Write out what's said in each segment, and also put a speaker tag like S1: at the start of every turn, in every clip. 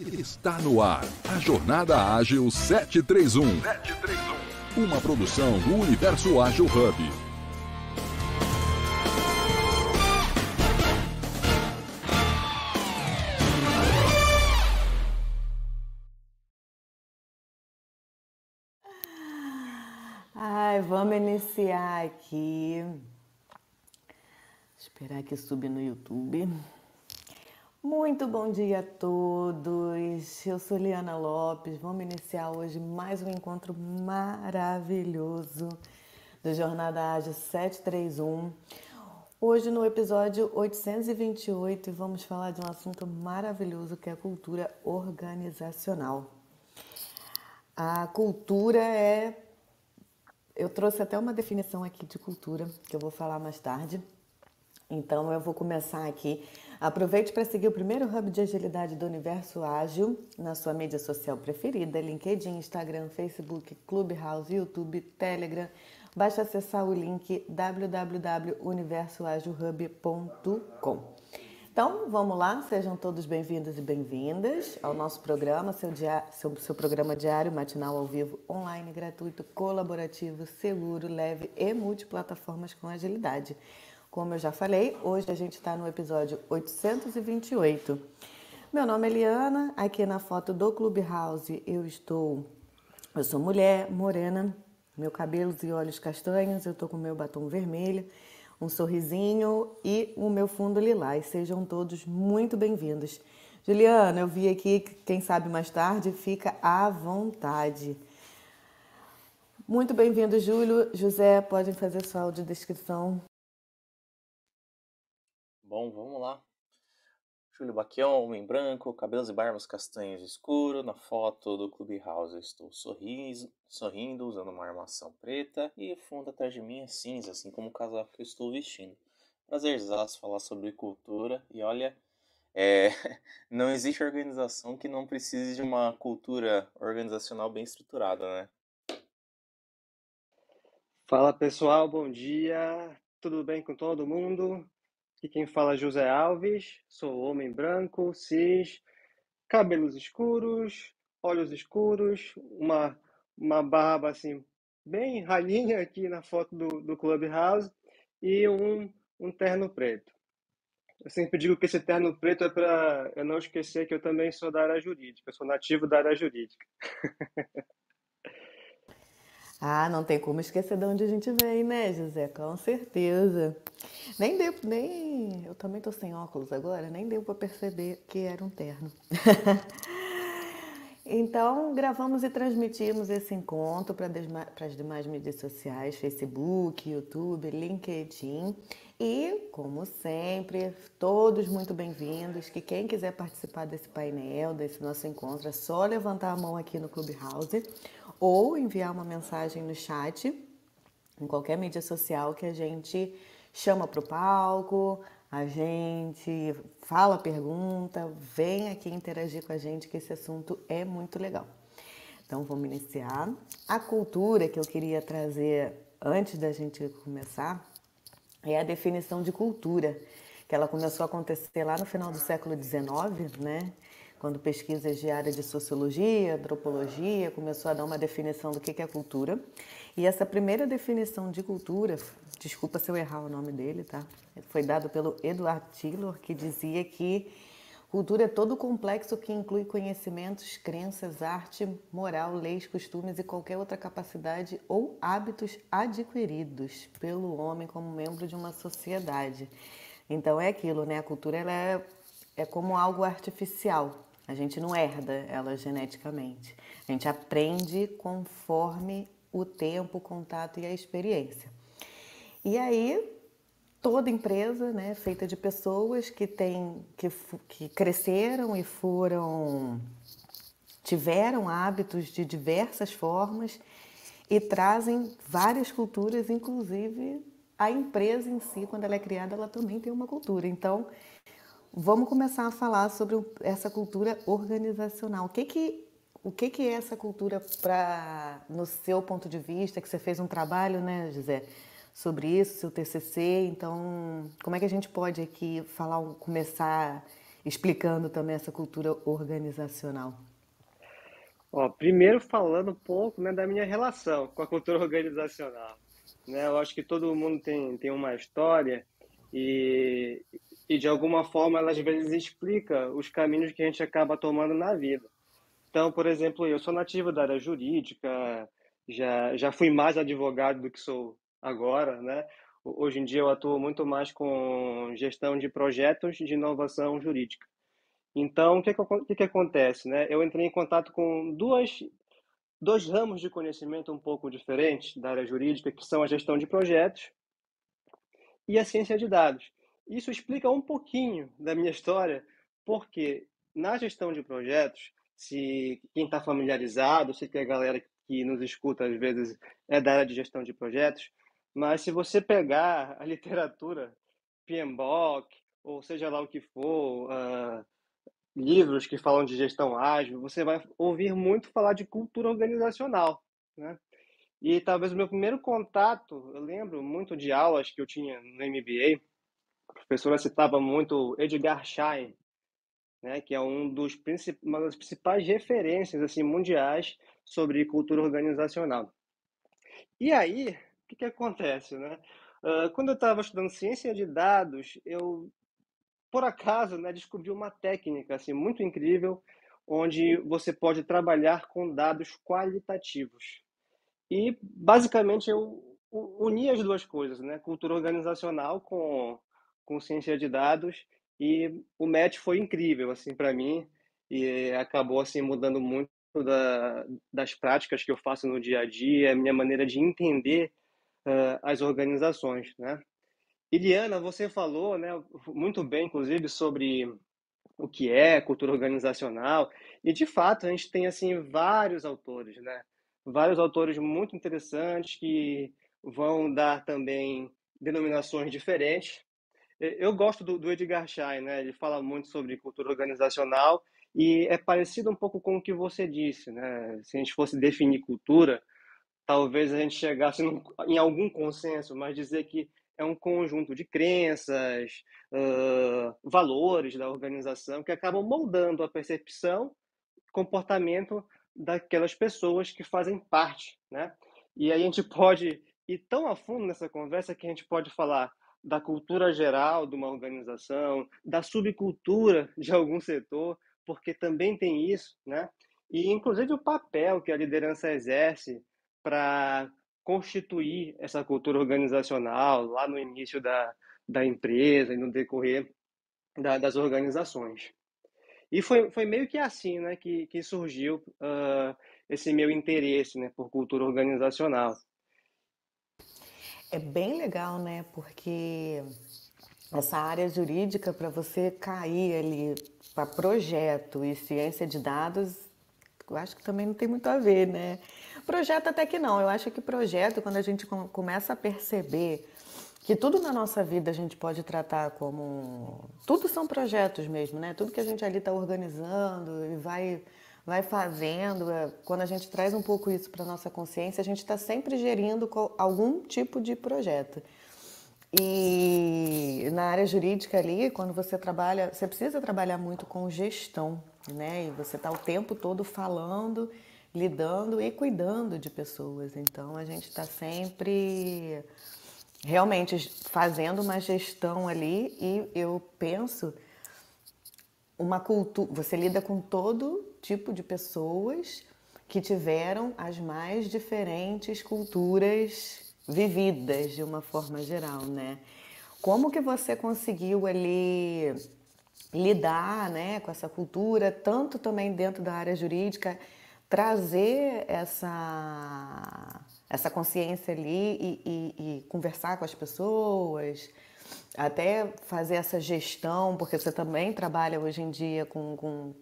S1: Está no ar a Jornada Ágil 731. 731. Uma produção do Universo Ágil Hub.
S2: Ai, vamos iniciar aqui. Esperar que suba no YouTube. Muito bom dia a todos. Eu sou Liana Lopes. Vamos iniciar hoje mais um encontro maravilhoso do Jornada Ágil 731. Hoje no episódio 828 vamos falar de um assunto maravilhoso que é a cultura organizacional. A cultura é eu trouxe até uma definição aqui de cultura que eu vou falar mais tarde. Então eu vou começar aqui Aproveite para seguir o primeiro hub de agilidade do universo ágil na sua mídia social preferida: LinkedIn, Instagram, Facebook, Clubhouse, YouTube, Telegram. Basta acessar o link www.universoagilhub.com. Então, vamos lá, sejam todos bem-vindos e bem-vindas ao nosso programa, seu, dia, seu, seu programa diário, matinal ao vivo, online, gratuito, colaborativo, seguro, leve e multiplataformas com agilidade. Como eu já falei, hoje a gente está no episódio 828. Meu nome é Eliana, aqui na foto do Clubhouse eu estou. Eu sou mulher, morena, meu cabelos e olhos castanhos, eu estou com meu batom vermelho, um sorrisinho e o meu fundo lilás. Sejam todos muito bem-vindos. Juliana, eu vi aqui, quem sabe mais tarde, fica à vontade. Muito bem-vindo, Júlio. José, podem fazer sua audiodescrição
S3: Bom, vamos lá. Júlio Baquião, homem branco, cabelos e barbas castanhos escuro. Na foto do Clubhouse estou sorriso, sorrindo, usando uma armação preta e fundo atrás de mim é cinza, assim como o casaco que eu estou vestindo. Prazerzaço falar sobre cultura e olha, é, não existe organização que não precise de uma cultura organizacional bem estruturada, né?
S4: Fala pessoal, bom dia, tudo bem com todo mundo? Aqui quem fala é José Alves, sou homem branco, cis, cabelos escuros, olhos escuros, uma, uma barba assim, bem ralinha aqui na foto do, do Clubhouse e um, um terno preto. Eu sempre digo que esse terno preto é para eu não esquecer que eu também sou da área jurídica, sou nativo da área jurídica.
S2: Ah, não tem como esquecer de onde a gente vem, né, José? Com certeza. Nem deu, nem. Eu também tô sem óculos agora, nem deu para perceber que era um terno. então, gravamos e transmitimos esse encontro para as demais mídias sociais: Facebook, YouTube, LinkedIn. E, como sempre, todos muito bem-vindos. Que quem quiser participar desse painel, desse nosso encontro, é só levantar a mão aqui no Clubhouse ou enviar uma mensagem no chat, em qualquer mídia social que a gente chama para o palco, a gente fala pergunta, vem aqui interagir com a gente, que esse assunto é muito legal. Então vamos iniciar. A cultura que eu queria trazer antes da gente começar é a definição de cultura, que ela começou a acontecer lá no final do século XIX, né? Quando pesquisas de área de sociologia, antropologia, começou a dar uma definição do que é cultura. E essa primeira definição de cultura, desculpa se eu errar o nome dele, tá? Foi dado pelo Edward Taylor, que dizia que cultura é todo o complexo que inclui conhecimentos, crenças, arte, moral, leis, costumes e qualquer outra capacidade ou hábitos adquiridos pelo homem como membro de uma sociedade. Então é aquilo, né? A cultura ela é, é como algo artificial, a gente não herda ela geneticamente. A gente aprende conforme o tempo, o contato e a experiência. E aí, toda empresa, né, feita de pessoas que têm que, que cresceram e foram tiveram hábitos de diversas formas e trazem várias culturas, inclusive a empresa em si, quando ela é criada, ela também tem uma cultura. Então, Vamos começar a falar sobre essa cultura organizacional. O que que, o que, que é essa cultura para, no seu ponto de vista, que você fez um trabalho, né, José, sobre isso, seu TCC. Então, como é que a gente pode aqui falar, começar explicando também essa cultura organizacional?
S4: Ó, primeiro falando um pouco, né, da minha relação com a cultura organizacional. Né? Eu acho que todo mundo tem, tem uma história e, e, de alguma forma, ela às vezes explica os caminhos que a gente acaba tomando na vida. Então, por exemplo, eu sou nativo da área jurídica, já, já fui mais advogado do que sou agora, né? Hoje em dia eu atuo muito mais com gestão de projetos de inovação jurídica. Então, o que, que, que acontece? Né? Eu entrei em contato com duas, dois ramos de conhecimento um pouco diferentes da área jurídica, que são a gestão de projetos e a ciência de dados. Isso explica um pouquinho da minha história, porque na gestão de projetos, se quem está familiarizado, sei que a galera que nos escuta às vezes é da área de gestão de projetos, mas se você pegar a literatura PMBOK, ou seja lá o que for, uh, livros que falam de gestão ágil, você vai ouvir muito falar de cultura organizacional, né? E talvez o meu primeiro contato, eu lembro muito de aulas que eu tinha no MBA, a professora citava muito Edgar Schein, né, que é um dos uma das principais referências assim mundiais sobre cultura organizacional. E aí, o que, que acontece, né? Uh, quando eu estava estudando ciência de dados, eu por acaso, né, descobri uma técnica assim muito incrível onde você pode trabalhar com dados qualitativos. E basicamente eu uni as duas coisas, né, cultura organizacional com com ciência de dados e o match foi incrível assim para mim e acabou assim mudando muito da, das práticas que eu faço no dia a dia, a minha maneira de entender uh, as organizações, né? Iliana, você falou, né, muito bem, inclusive, sobre o que é cultura organizacional, e de fato a gente tem assim vários autores, né? Vários autores muito interessantes que vão dar também denominações diferentes. Eu gosto do, do Edgar Schein, né? Ele fala muito sobre cultura organizacional e é parecido um pouco com o que você disse, né? Se a gente fosse definir cultura, talvez a gente chegasse num, em algum consenso, mas dizer que é um conjunto de crenças, uh, valores da organização que acabam moldando a percepção, comportamento daquelas pessoas que fazem parte, né? E aí a gente pode ir tão a fundo nessa conversa que a gente pode falar da cultura geral de uma organização, da subcultura de algum setor, porque também tem isso, né? E inclusive o papel que a liderança exerce para constituir essa cultura organizacional lá no início da, da empresa e no decorrer da, das organizações. E foi, foi meio que assim né, que, que surgiu uh, esse meu interesse né, por cultura organizacional.
S2: É bem legal, né? Porque essa área jurídica, para você cair ali para projeto e ciência de dados, eu acho que também não tem muito a ver, né? Projeto até que não. Eu acho que projeto, quando a gente começa a perceber que tudo na nossa vida a gente pode tratar como. Tudo são projetos mesmo, né? Tudo que a gente ali está organizando e vai, vai fazendo. É, quando a gente traz um pouco isso para nossa consciência, a gente está sempre gerindo algum tipo de projeto. E na área jurídica ali, quando você trabalha, você precisa trabalhar muito com gestão, né? E você está o tempo todo falando lidando e cuidando de pessoas. Então a gente está sempre realmente fazendo uma gestão ali e eu penso uma cultura. Você lida com todo tipo de pessoas que tiveram as mais diferentes culturas vividas de uma forma geral, né? Como que você conseguiu ali lidar, né, com essa cultura, tanto também dentro da área jurídica trazer essa, essa consciência ali e, e, e, conversar com as pessoas, até fazer essa gestão, porque você também trabalha hoje em dia com, com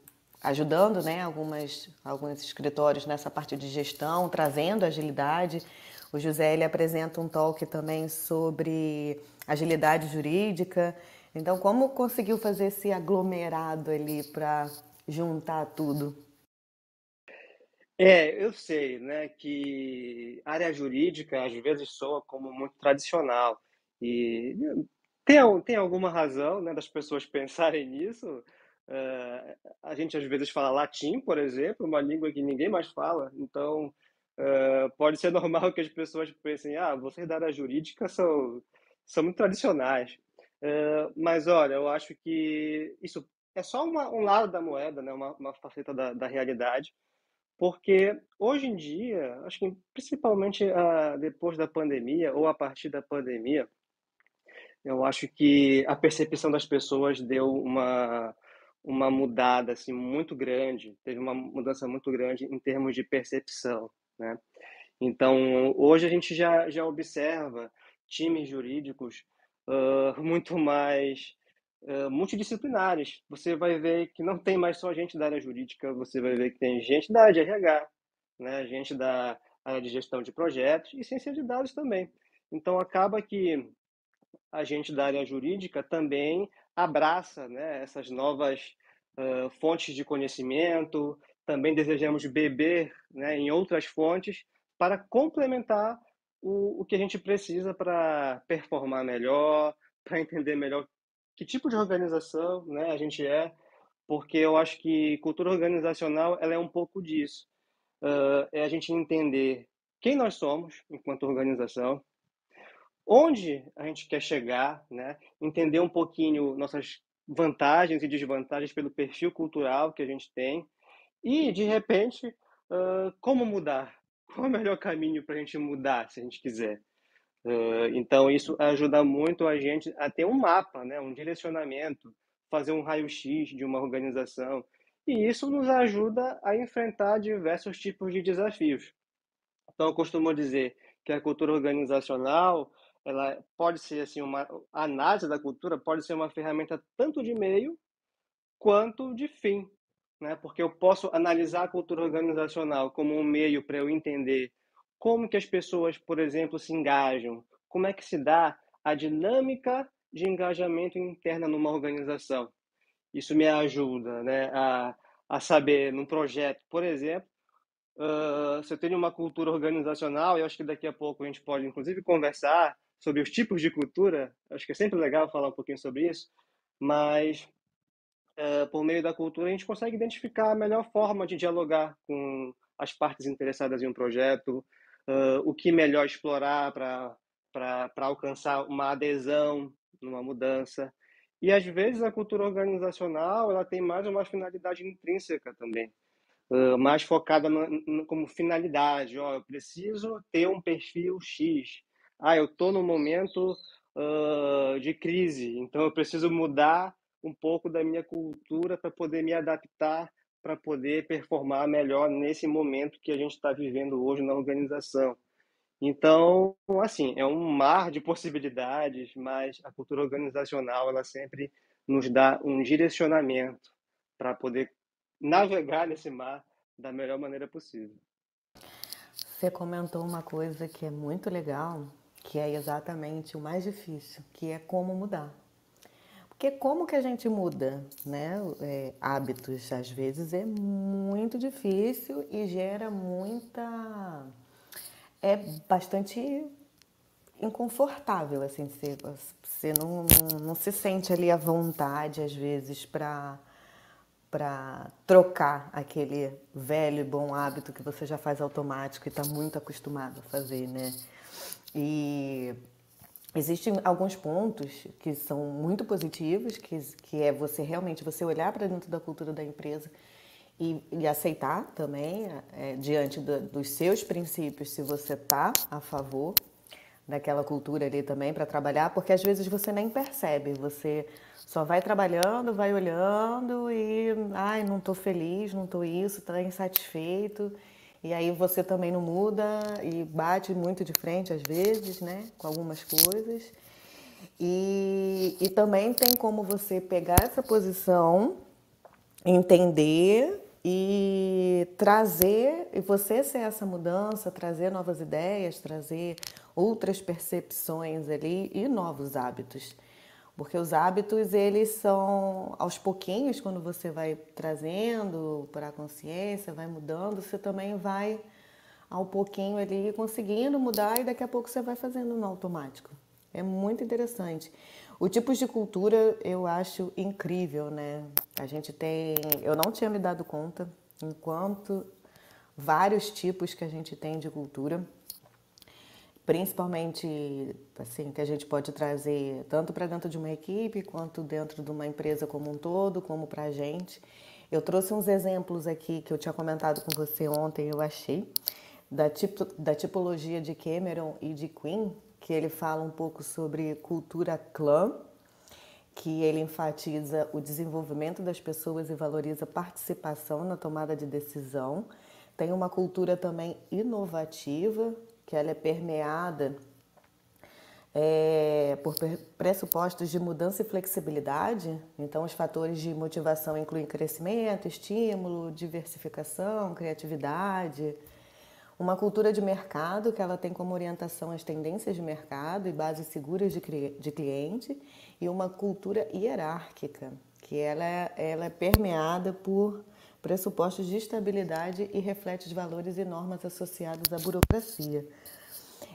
S2: ajudando né, algumas, alguns escritórios nessa parte de gestão, trazendo agilidade. O José ele apresenta um talk também sobre agilidade jurídica. Então, como conseguiu fazer esse aglomerado ali para juntar tudo?
S4: É, eu sei, né, que área jurídica às vezes soa como muito tradicional e tem, tem alguma razão, né, das pessoas pensarem nisso, Uh, a gente às vezes fala latim, por exemplo, uma língua que ninguém mais fala. Então, uh, pode ser normal que as pessoas pensem: ah, vocês da área jurídica são, são muito tradicionais. Uh, mas olha, eu acho que isso é só uma, um lado da moeda, né? uma, uma faceta da, da realidade. Porque hoje em dia, acho que principalmente uh, depois da pandemia ou a partir da pandemia, eu acho que a percepção das pessoas deu uma, uma mudada assim, muito grande, teve uma mudança muito grande em termos de percepção. Né? Então, hoje a gente já, já observa times jurídicos uh, muito mais uh, multidisciplinares. Você vai ver que não tem mais só gente da área jurídica, você vai ver que tem gente da área de RH, né? gente da área de gestão de projetos e ciência de dados também. Então, acaba que a gente da área jurídica também abraça né, essas novas uh, fontes de conhecimento, também desejamos beber né, em outras fontes para complementar o, o que a gente precisa para performar melhor, para entender melhor que tipo de organização né, a gente é, porque eu acho que cultura organizacional ela é um pouco disso. Uh, é a gente entender quem nós somos enquanto organização, onde a gente quer chegar, né? entender um pouquinho nossas vantagens e desvantagens pelo perfil cultural que a gente tem e, de repente, uh, como mudar? Qual é o melhor caminho para a gente mudar, se a gente quiser? Uh, então, isso ajuda muito a gente a ter um mapa, né? um direcionamento, fazer um raio-x de uma organização. E isso nos ajuda a enfrentar diversos tipos de desafios. Então, eu costumo dizer que a cultura organizacional ela pode ser assim uma a análise da cultura pode ser uma ferramenta tanto de meio quanto de fim, né? Porque eu posso analisar a cultura organizacional como um meio para eu entender como que as pessoas, por exemplo, se engajam, como é que se dá a dinâmica de engajamento interna numa organização. Isso me ajuda, né, a, a saber num projeto, por exemplo, uh, se eu tenho uma cultura organizacional, eu acho que daqui a pouco a gente pode inclusive conversar sobre os tipos de cultura. Acho que é sempre legal falar um pouquinho sobre isso, mas é, por meio da cultura a gente consegue identificar a melhor forma de dialogar com as partes interessadas em um projeto, uh, o que melhor explorar para alcançar uma adesão numa mudança. E às vezes a cultura organizacional ela tem mais uma finalidade intrínseca também, uh, mais focada no, no, como finalidade. Ó, eu preciso ter um perfil X, ah, eu estou num momento uh, de crise, então eu preciso mudar um pouco da minha cultura para poder me adaptar, para poder performar melhor nesse momento que a gente está vivendo hoje na organização. Então, assim, é um mar de possibilidades, mas a cultura organizacional ela sempre nos dá um direcionamento para poder navegar nesse mar da melhor maneira possível.
S2: Você comentou uma coisa que é muito legal, que é exatamente o mais difícil, que é como mudar. Porque como que a gente muda, né? É, hábitos, às vezes, é muito difícil e gera muita... É bastante inconfortável, assim, você, você não, não, não se sente ali à vontade, às vezes, para para trocar aquele velho e bom hábito que você já faz automático e está muito acostumado a fazer, né? E existem alguns pontos que são muito positivos, que, que é você realmente você olhar para dentro da cultura da empresa e, e aceitar também, é, diante do, dos seus princípios, se você está a favor daquela cultura ali também para trabalhar, porque às vezes você nem percebe, você só vai trabalhando, vai olhando e, ai, não estou feliz, não estou isso, está insatisfeito. E aí você também não muda e bate muito de frente às vezes, né, com algumas coisas. E, e também tem como você pegar essa posição, entender e trazer, e você ser essa mudança, trazer novas ideias, trazer outras percepções ali e novos hábitos. Porque os hábitos, eles são aos pouquinhos, quando você vai trazendo para a consciência, vai mudando, você também vai ao pouquinho ali conseguindo mudar e daqui a pouco você vai fazendo no automático. É muito interessante. O tipo de cultura eu acho incrível, né? A gente tem. Eu não tinha me dado conta enquanto vários tipos que a gente tem de cultura, principalmente assim que a gente pode trazer tanto para dentro de uma equipe quanto dentro de uma empresa como um todo, como para a gente. Eu trouxe uns exemplos aqui que eu tinha comentado com você ontem, eu achei, da, tipo, da tipologia de Cameron e de Queen, que ele fala um pouco sobre cultura clã, que ele enfatiza o desenvolvimento das pessoas e valoriza participação na tomada de decisão. Tem uma cultura também inovativa, que ela é permeada é, por pressupostos de mudança e flexibilidade. Então, os fatores de motivação incluem crescimento, estímulo, diversificação, criatividade uma cultura de mercado que ela tem como orientação as tendências de mercado e bases seguras de, de cliente e uma cultura hierárquica que ela é, ela é permeada por pressupostos de estabilidade e reflete os valores e normas associados à burocracia.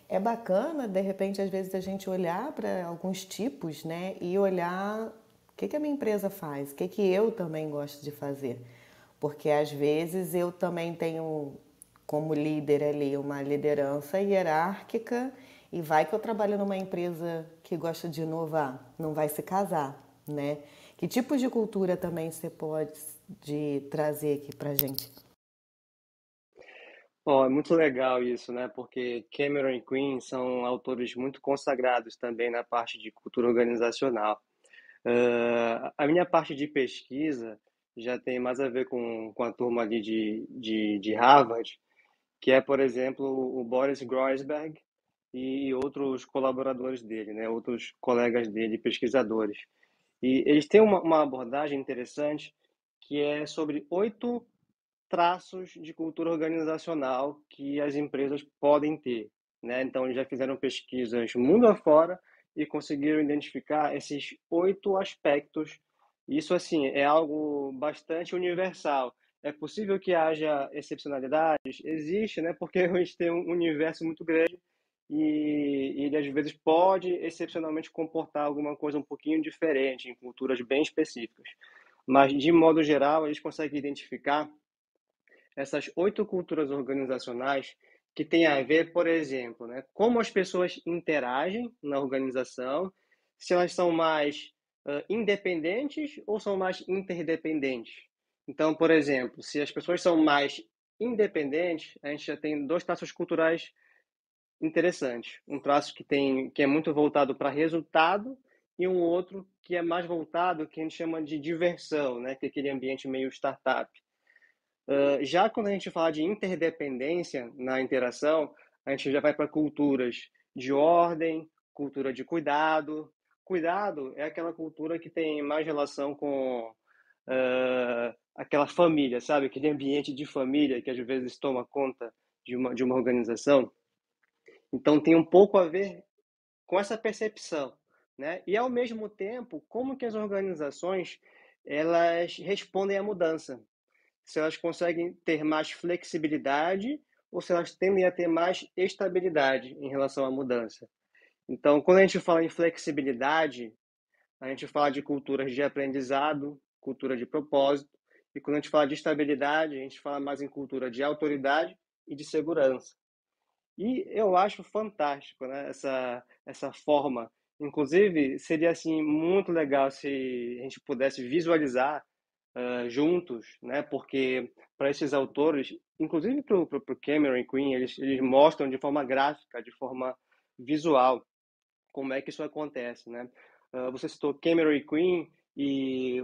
S2: É bacana, de repente, às vezes, a gente olhar para alguns tipos né, e olhar o que, que a minha empresa faz, o que, que eu também gosto de fazer. Porque às vezes eu também tenho como líder ali, uma liderança hierárquica e vai que eu trabalho numa empresa que gosta de inovar, não vai se casar, né? Que tipos de cultura também você pode de trazer aqui para gente?
S4: Bom, é muito legal isso, né? Porque Cameron e Queen são autores muito consagrados também na parte de cultura organizacional. Uh, a minha parte de pesquisa já tem mais a ver com, com a turma ali de, de, de Harvard, que é, por exemplo, o Boris Groisberg e outros colaboradores dele, né, outros colegas dele, pesquisadores. E eles têm uma, uma abordagem interessante que é sobre oito traços de cultura organizacional que as empresas podem ter. Né? Então, eles já fizeram pesquisas mundo afora e conseguiram identificar esses oito aspectos. Isso, assim, é algo bastante universal. É possível que haja excepcionalidades? Existe, né? Porque a gente tem um universo muito grande e ele às vezes pode excepcionalmente comportar alguma coisa um pouquinho diferente em culturas bem específicas. Mas de modo geral, eles conseguem identificar essas oito culturas organizacionais que têm a ver, por exemplo, né, como as pessoas interagem na organização, se elas são mais uh, independentes ou são mais interdependentes. Então, por exemplo, se as pessoas são mais independentes, a gente já tem dois traços culturais interessantes. Um traço que tem que é muito voltado para resultado e um outro que é mais voltado que a gente chama de diversão, né? Que é aquele ambiente meio startup. Uh, já quando a gente fala de interdependência na interação, a gente já vai para culturas de ordem, cultura de cuidado. Cuidado é aquela cultura que tem mais relação com uh, aquela família, sabe? Aquele ambiente de família que às vezes toma conta de uma, de uma organização. Então tem um pouco a ver com essa percepção, né? E ao mesmo tempo, como que as organizações elas respondem à mudança? Se elas conseguem ter mais flexibilidade ou se elas tendem a ter mais estabilidade em relação à mudança. Então, quando a gente fala em flexibilidade, a gente fala de culturas de aprendizado, cultura de propósito, e quando a gente fala de estabilidade, a gente fala mais em cultura de autoridade e de segurança. E eu acho fantástico né, essa, essa forma. Inclusive, seria assim muito legal se a gente pudesse visualizar uh, juntos, né, porque para esses autores, inclusive para o Cameron e Queen, eles, eles mostram de forma gráfica, de forma visual, como é que isso acontece. Né? Uh, você citou Cameron e Queen, e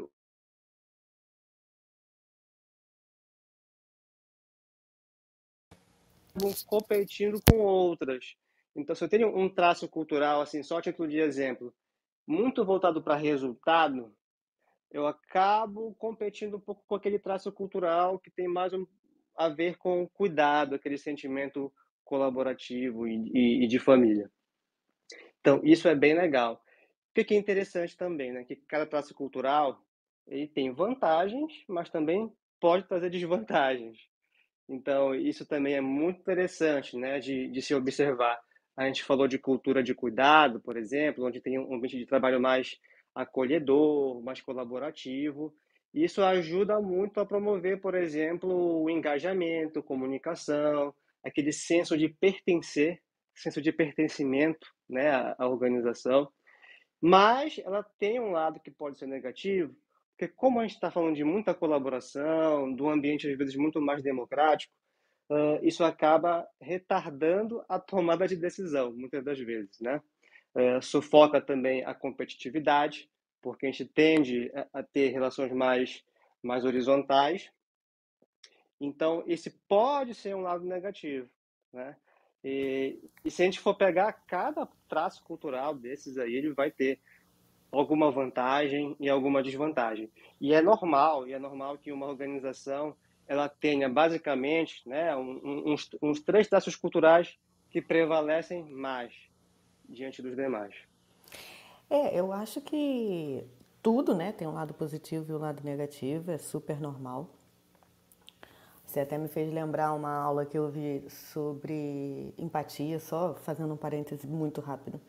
S4: competindo com outras. Então, se eu tenho um traço cultural, assim, só a título de exemplo, muito voltado para resultado, eu acabo competindo um pouco com aquele traço cultural que tem mais um, a ver com cuidado, aquele sentimento colaborativo e, e, e de família. Então, isso é bem legal. O que é interessante também, né? Que cada traço cultural ele tem vantagens, mas também pode trazer desvantagens. Então, isso também é muito interessante né, de, de se observar. A gente falou de cultura de cuidado, por exemplo, onde tem um ambiente de trabalho mais acolhedor, mais colaborativo. Isso ajuda muito a promover, por exemplo, o engajamento, comunicação, aquele senso de pertencer, senso de pertencimento né, à organização. Mas ela tem um lado que pode ser negativo, porque como a gente está falando de muita colaboração, de um ambiente às vezes muito mais democrático, uh, isso acaba retardando a tomada de decisão, muitas das vezes, né? Uh, sufoca também a competitividade, porque a gente tende a, ter relações mais, mais horizontais. Então, esse pode ser um lado negativo, né? E, e se a gente for pegar cada traço cultural desses aí, ele vai ter alguma vantagem e alguma desvantagem. E é normal, e é normal que uma organização ela tenha basicamente né, uns, uns três traços culturais que prevalecem mais diante dos demais.
S2: É, eu acho que tudo né, tem um lado positivo e um lado negativo, é super normal. Você até me fez lembrar uma aula que eu vi sobre empatia, só fazendo um parêntese muito rápido.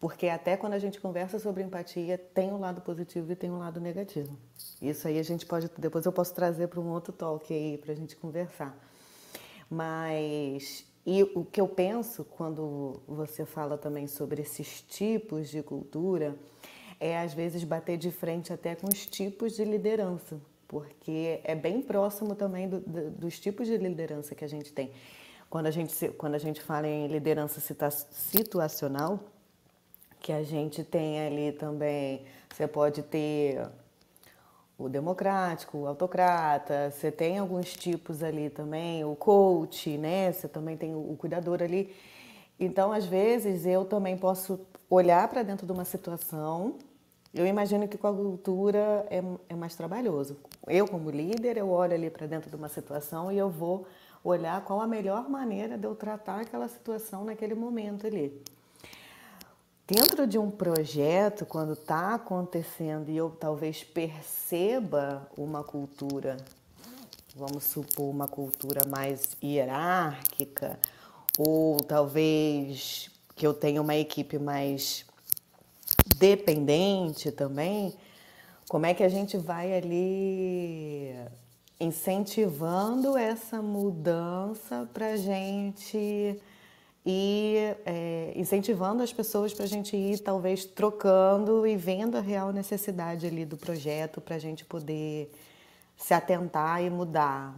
S2: Porque até quando a gente conversa sobre empatia, tem um lado positivo e tem um lado negativo. Isso aí a gente pode, depois eu posso trazer para um outro talk aí para a gente conversar. Mas e o que eu penso quando você fala também sobre esses tipos de cultura é às vezes bater de frente até com os tipos de liderança porque é bem próximo também do, do, dos tipos de liderança que a gente tem. Quando a gente, quando a gente fala em liderança situacional, que a gente tem ali também, você pode ter o democrático, o autocrata, você tem alguns tipos ali também, o coach, né? Você também tem o cuidador ali. Então, às vezes, eu também posso olhar para dentro de uma situação eu imagino que com a cultura é, é mais trabalhoso. Eu, como líder, eu olho ali para dentro de uma situação e eu vou olhar qual a melhor maneira de eu tratar aquela situação naquele momento ali. Dentro de um projeto, quando está acontecendo e eu talvez perceba uma cultura, vamos supor, uma cultura mais hierárquica, ou talvez que eu tenha uma equipe mais dependente também, como é que a gente vai ali incentivando essa mudança para a gente ir é, incentivando as pessoas para a gente ir talvez trocando e vendo a real necessidade ali do projeto para a gente poder se atentar e mudar.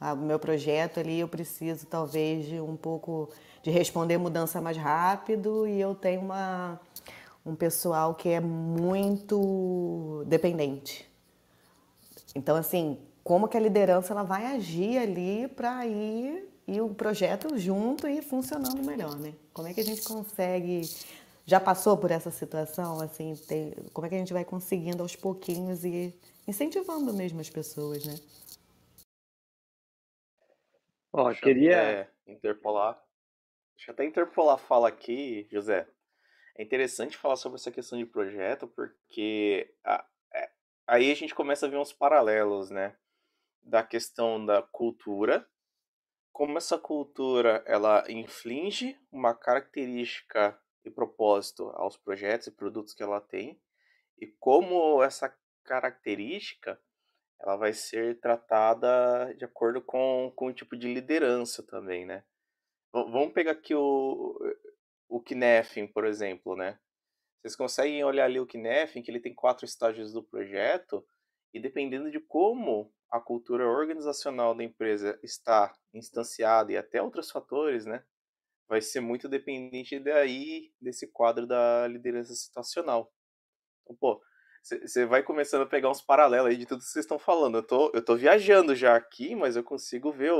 S2: Ah, o meu projeto ali eu preciso talvez de um pouco de responder mudança mais rápido e eu tenho uma um pessoal que é muito dependente. Então, assim, como que a liderança ela vai agir ali para ir e o projeto junto e funcionando melhor, né? Como é que a gente consegue já passou por essa situação, assim, tem, como é que a gente vai conseguindo aos pouquinhos e incentivando mesmo as pessoas, né?
S3: Ó, oh, queria interpolar. Deixa eu até interpolar a fala aqui, José. É interessante falar sobre essa questão de projeto, porque a, é, aí a gente começa a ver uns paralelos, né? Da questão da cultura, como essa cultura ela inflige uma característica e propósito aos projetos e produtos que ela tem, e como essa característica ela vai ser tratada de acordo com, com o tipo de liderança também, né? Vamos pegar aqui o, o Knefin, por exemplo, né? Vocês conseguem olhar ali o Knefin, que ele tem quatro estágios do projeto, e dependendo de como a cultura organizacional da empresa está instanciada e até outros fatores, né? Vai ser muito dependente daí desse quadro da liderança situacional. Então, pô, você vai começando a pegar uns paralelos aí de tudo que vocês estão falando. Eu tô, eu tô viajando já aqui, mas eu consigo ver,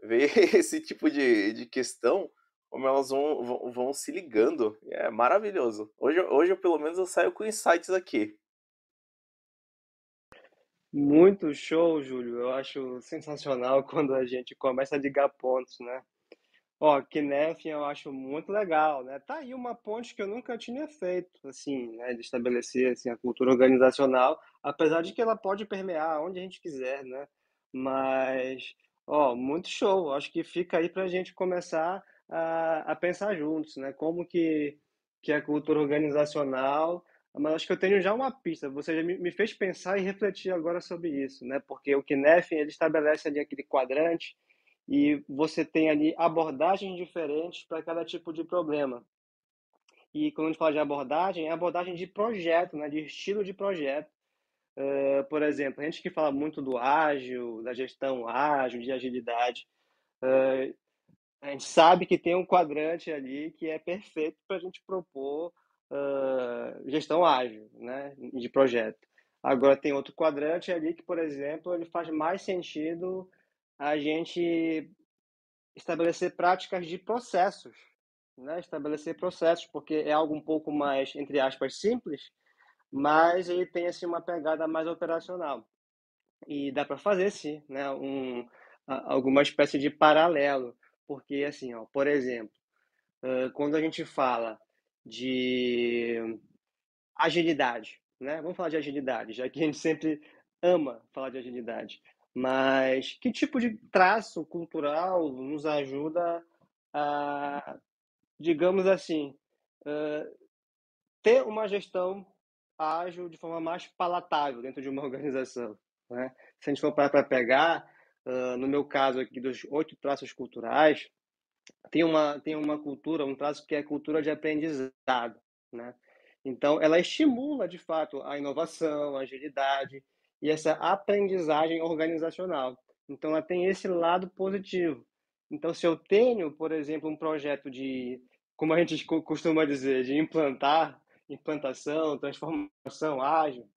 S3: ver esse tipo de, de questão como elas vão, vão, vão, se ligando. É maravilhoso. Hoje, hoje, pelo menos, eu saio com insights aqui.
S4: Muito show, Júlio. Eu acho sensacional quando a gente começa a ligar pontos, né? Ó, Knef eu acho muito legal, né? Tá aí uma ponte que eu nunca tinha feito, assim, né? De estabelecer assim, a cultura organizacional, apesar de que ela pode permear onde a gente quiser, né? Mas, ó, muito show. Acho que fica aí para a gente começar a, a pensar juntos, né? Como que, que a cultura organizacional mas acho que eu tenho já uma pista. Você já me fez pensar e refletir agora sobre isso, né? Porque o Knef ele estabelece ali aquele quadrante e você tem ali abordagens diferentes para cada tipo de problema. E quando a gente fala de abordagem, é abordagem de projeto, né? De estilo de projeto. Uh, por exemplo, a gente que fala muito do ágil, da gestão ágil, de agilidade, uh, a gente sabe que tem um quadrante ali que é perfeito para a gente propor uh, gestão ágil, né, de projeto. Agora tem outro quadrante ali que, por exemplo, ele faz mais sentido a gente estabelecer práticas de processos, né, estabelecer processos, porque é algo um pouco mais, entre aspas, simples, mas ele tem assim uma pegada mais operacional. E dá para fazer sim, né, um, alguma espécie de paralelo, porque assim, ó, por exemplo, quando a gente fala de agilidade, né? Vamos falar de agilidade, já que a gente sempre ama falar de agilidade. Mas que tipo de traço cultural nos ajuda a, digamos assim, ter uma gestão ágil de forma mais palatável dentro de uma organização? Né? Se a gente for para pegar, no meu caso aqui dos oito traços culturais, tem uma, tem uma cultura, um traço que é a cultura de aprendizado, né? Então, ela estimula, de fato, a inovação, a agilidade e essa aprendizagem organizacional. Então, ela tem esse lado positivo. Então, se eu tenho, por exemplo, um projeto de, como a gente costuma dizer, de implantar, implantação, transformação ágil,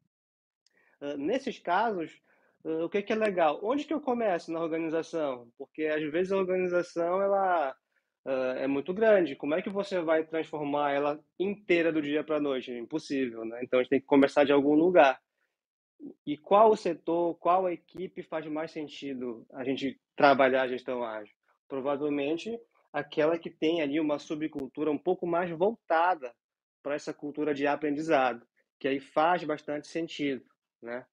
S4: nesses casos, o que, que é legal? Onde que eu começo na organização? Porque, às vezes, a organização, ela uh, é muito grande. Como é que você vai transformar ela inteira do dia para a noite? É impossível, né? Então a gente tem que começar de algum lugar. E qual o setor, qual a equipe faz mais sentido a gente trabalhar a gestão ágil? Provavelmente aquela que tem ali uma subcultura um pouco mais voltada para essa cultura de aprendizado, que aí faz bastante sentido, né?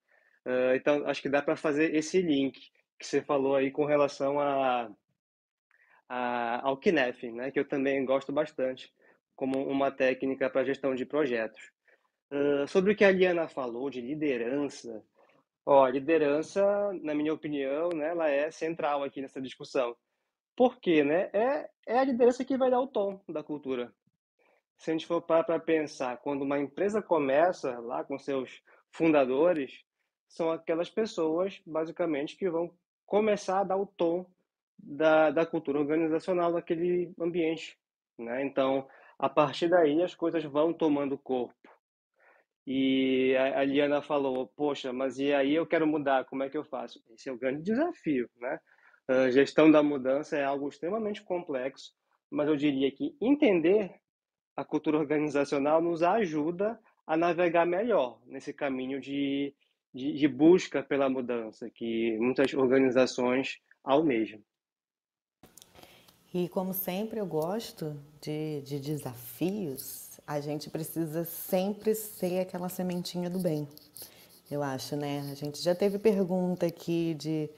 S4: Uh, então, acho que dá para fazer esse link que você falou aí com relação a, a, ao Kinef, né, que eu também gosto bastante como uma técnica para gestão de projetos. Uh, sobre o que a Liana falou de liderança, ó, liderança, na minha opinião, né, ela é central aqui nessa discussão. Por quê? Né? É, é a liderança que vai dar o tom da cultura. Se a gente for para pensar, quando uma empresa começa lá com seus fundadores, são aquelas pessoas, basicamente, que vão começar a dar o tom da, da cultura organizacional daquele ambiente. Né? Então, a partir daí, as coisas vão tomando corpo. E a, a Liana falou, poxa, mas e aí eu quero mudar, como é que eu faço? Esse é o grande desafio, né? A gestão da mudança é algo extremamente complexo, mas eu diria que entender a cultura organizacional nos ajuda a navegar melhor nesse caminho de, de, de busca pela mudança que muitas organizações almejam.
S2: E como sempre eu gosto de, de desafios, a gente precisa sempre ser aquela sementinha do bem. Eu acho, né? A gente já teve pergunta aqui de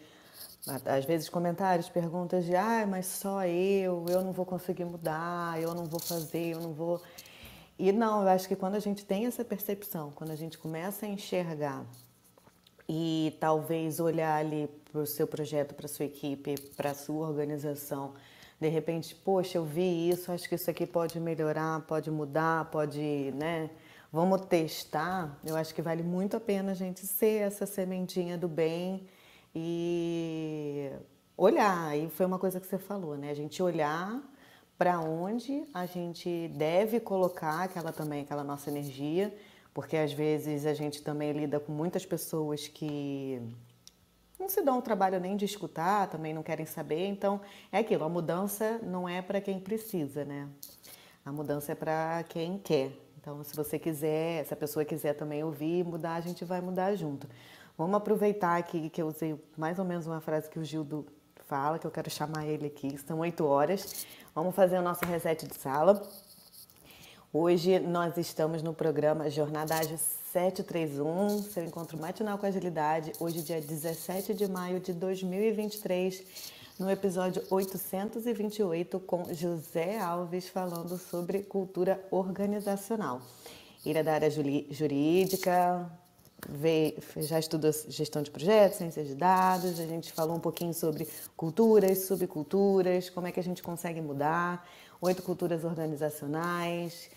S2: às vezes comentários, perguntas de ah, mas só eu, eu não vou conseguir mudar, eu não vou fazer, eu não vou. E não, eu acho que quando a gente tem essa percepção, quando a gente começa a enxergar e talvez olhar ali para o seu projeto, para sua equipe, para sua organização de repente, poxa, eu vi isso, acho que isso aqui pode melhorar, pode mudar, pode, né? Vamos testar. Eu acho que vale muito a pena a gente ser essa sementinha do bem e olhar. E foi uma coisa que você falou, né? A gente olhar para onde a gente deve colocar aquela também aquela nossa energia, porque às vezes a gente também lida com muitas pessoas que não se dão o trabalho nem de escutar, também não querem saber. Então, é aquilo, a mudança não é para quem precisa, né? A mudança é para quem quer. Então, se você quiser, se a pessoa quiser também ouvir, mudar, a gente vai mudar junto. Vamos aproveitar aqui que eu usei mais ou menos uma frase que o Gildo fala, que eu quero chamar ele aqui. São oito horas. Vamos fazer o nosso reset de sala. Hoje nós estamos no programa Jornada Ágil 731, seu encontro matinal com agilidade, hoje dia 17 de maio de 2023, no episódio 828 com José Alves falando sobre cultura organizacional. Ele é da área jurídica, já estudou gestão de projetos, ciências de dados, a gente falou um pouquinho sobre culturas, subculturas, como é que a gente consegue mudar, oito culturas organizacionais,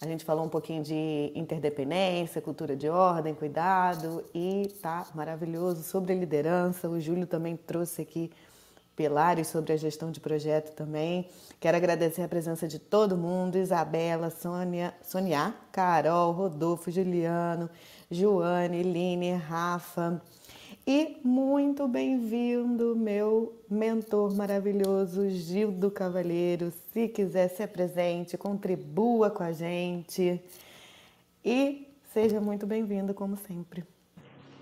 S2: a gente falou um pouquinho de interdependência, cultura de ordem, cuidado e tá maravilhoso sobre liderança. O Júlio também trouxe aqui pilares sobre a gestão de projeto também. Quero agradecer a presença de todo mundo: Isabela, Sônia, Sonia, Carol, Rodolfo, Juliano, Joane, Line, Rafa. E muito bem-vindo, meu mentor maravilhoso, Gildo Cavalheiro. Se quiser, se apresente, contribua com a gente. E seja muito bem-vindo, como sempre.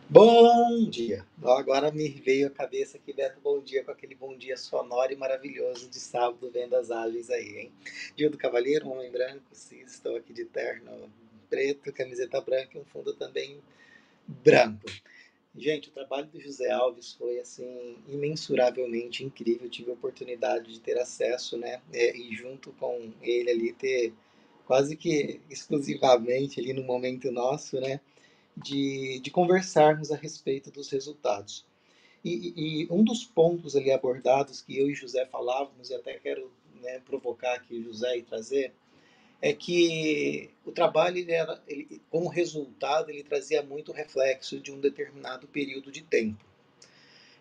S5: Bom dia! Agora me veio a cabeça aqui, Beto, bom dia, com aquele bom dia sonoro e maravilhoso de sábado, vendas ágeis aí, hein? Gildo Cavalheiro, homem branco, sim, estou aqui de terno preto, camiseta branca e um fundo também branco. Gente, o trabalho do José Alves foi assim imensuravelmente incrível. Eu tive a oportunidade de ter acesso, né, é, e junto com ele ali ter quase que exclusivamente ali no momento nosso, né, de, de conversarmos a respeito dos resultados. E, e, um dos pontos ali abordados que eu e José falávamos, e até quero né, provocar aqui José e trazer, é que o trabalho, ele era, ele, como resultado, ele trazia muito reflexo de um determinado período de tempo.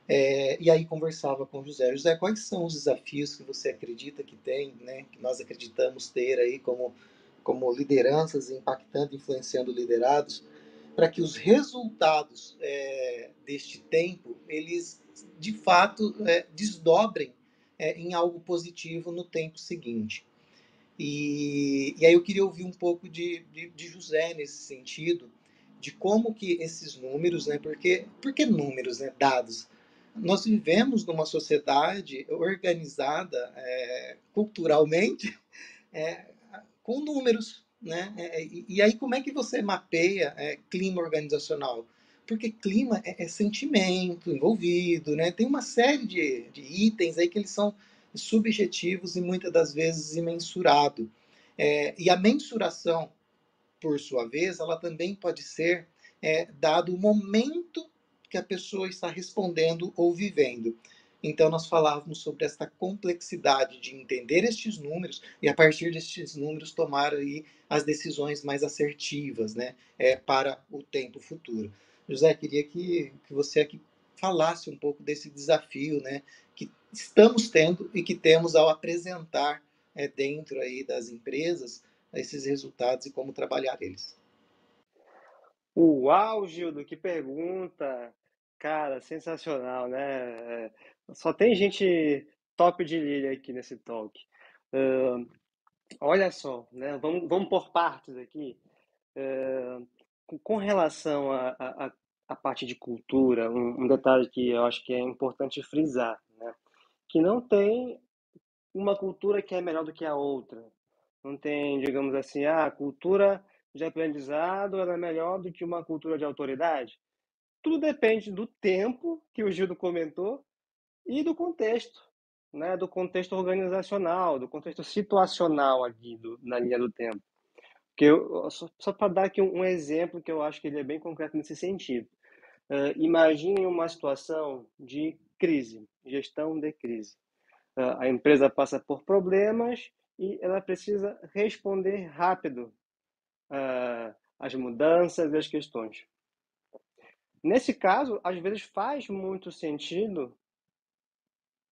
S5: É, e aí conversava com José. José, quais são os desafios que você acredita que tem, né, que nós acreditamos ter aí como, como lideranças impactando, influenciando liderados, para que os resultados é, deste tempo, eles de fato é, desdobrem é, em algo positivo no tempo seguinte. E, e aí eu queria ouvir um pouco de, de, de, José nesse sentido, de como que esses números, né? Porque, porque números, né? Dados. Nós vivemos numa sociedade organizada é, culturalmente é, com números, né? É, e, e, aí como é que você mapeia é, clima organizacional? Porque clima é, é, sentimento envolvido, né? Tem uma série de, de itens aí que eles são subjetivos e muitas das vezes imensurado. É, e a mensuração, por sua vez, ela também pode ser é, dado o momento que a pessoa está respondendo ou vivendo. Então, nós falávamos sobre essa complexidade de entender estes números e, a partir destes números, tomar aí as decisões mais assertivas né, é, para o tempo futuro. José, queria que, que você aqui falasse um pouco desse desafio né, que estamos tendo e que temos ao apresentar é, dentro aí das empresas esses resultados e como trabalhar eles.
S4: Uau, Gildo, que pergunta! Cara, sensacional, né? Só tem gente top de linha aqui nesse talk. Uh, olha só, né? Vamos, vamos por partes aqui. Uh, com relação a, a, a, parte de cultura, um, um, detalhe que eu acho que é importante frisar que não tem uma cultura que é melhor do que a outra. Não tem, digamos assim, ah, a cultura de aprendizado é melhor do que uma cultura de autoridade. Tudo depende do tempo que o Gildo comentou e do contexto, né? do contexto organizacional, do contexto situacional aqui do, na linha do tempo. Que eu, só, só para dar aqui um, um, exemplo que eu acho que ele é bem concreto nesse sentido. Uh, imaginem uma situação de crise, gestão de crise. Ah, a empresa passa por problemas e ela precisa responder rápido uh, às mudanças e às questões. Nesse caso, às vezes faz muito sentido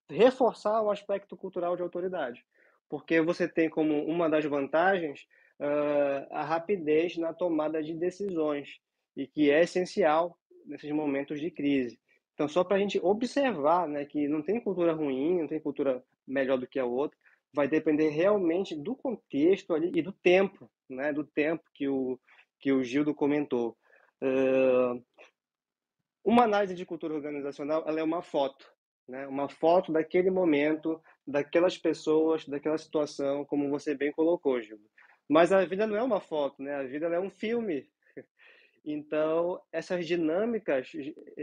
S4: reforçar o aspecto cultural de autoridade, porque você tem como uma das vantagens uh, a rapidez na tomada de decisões e que é essencial nesses momentos de crise. Então, só para a gente observar né, que não tem cultura ruim, não tem cultura melhor do que a outra, vai depender realmente do contexto ali e do tempo, né, do tempo que o, que o Gildo comentou. Uh, uma análise de cultura organizacional ela é uma foto, né, uma foto daquele momento, daquelas pessoas, daquela situação, como você bem colocou, Gildo. Mas a vida não é uma foto, né? A vida é um filme então, essas dinâmicas,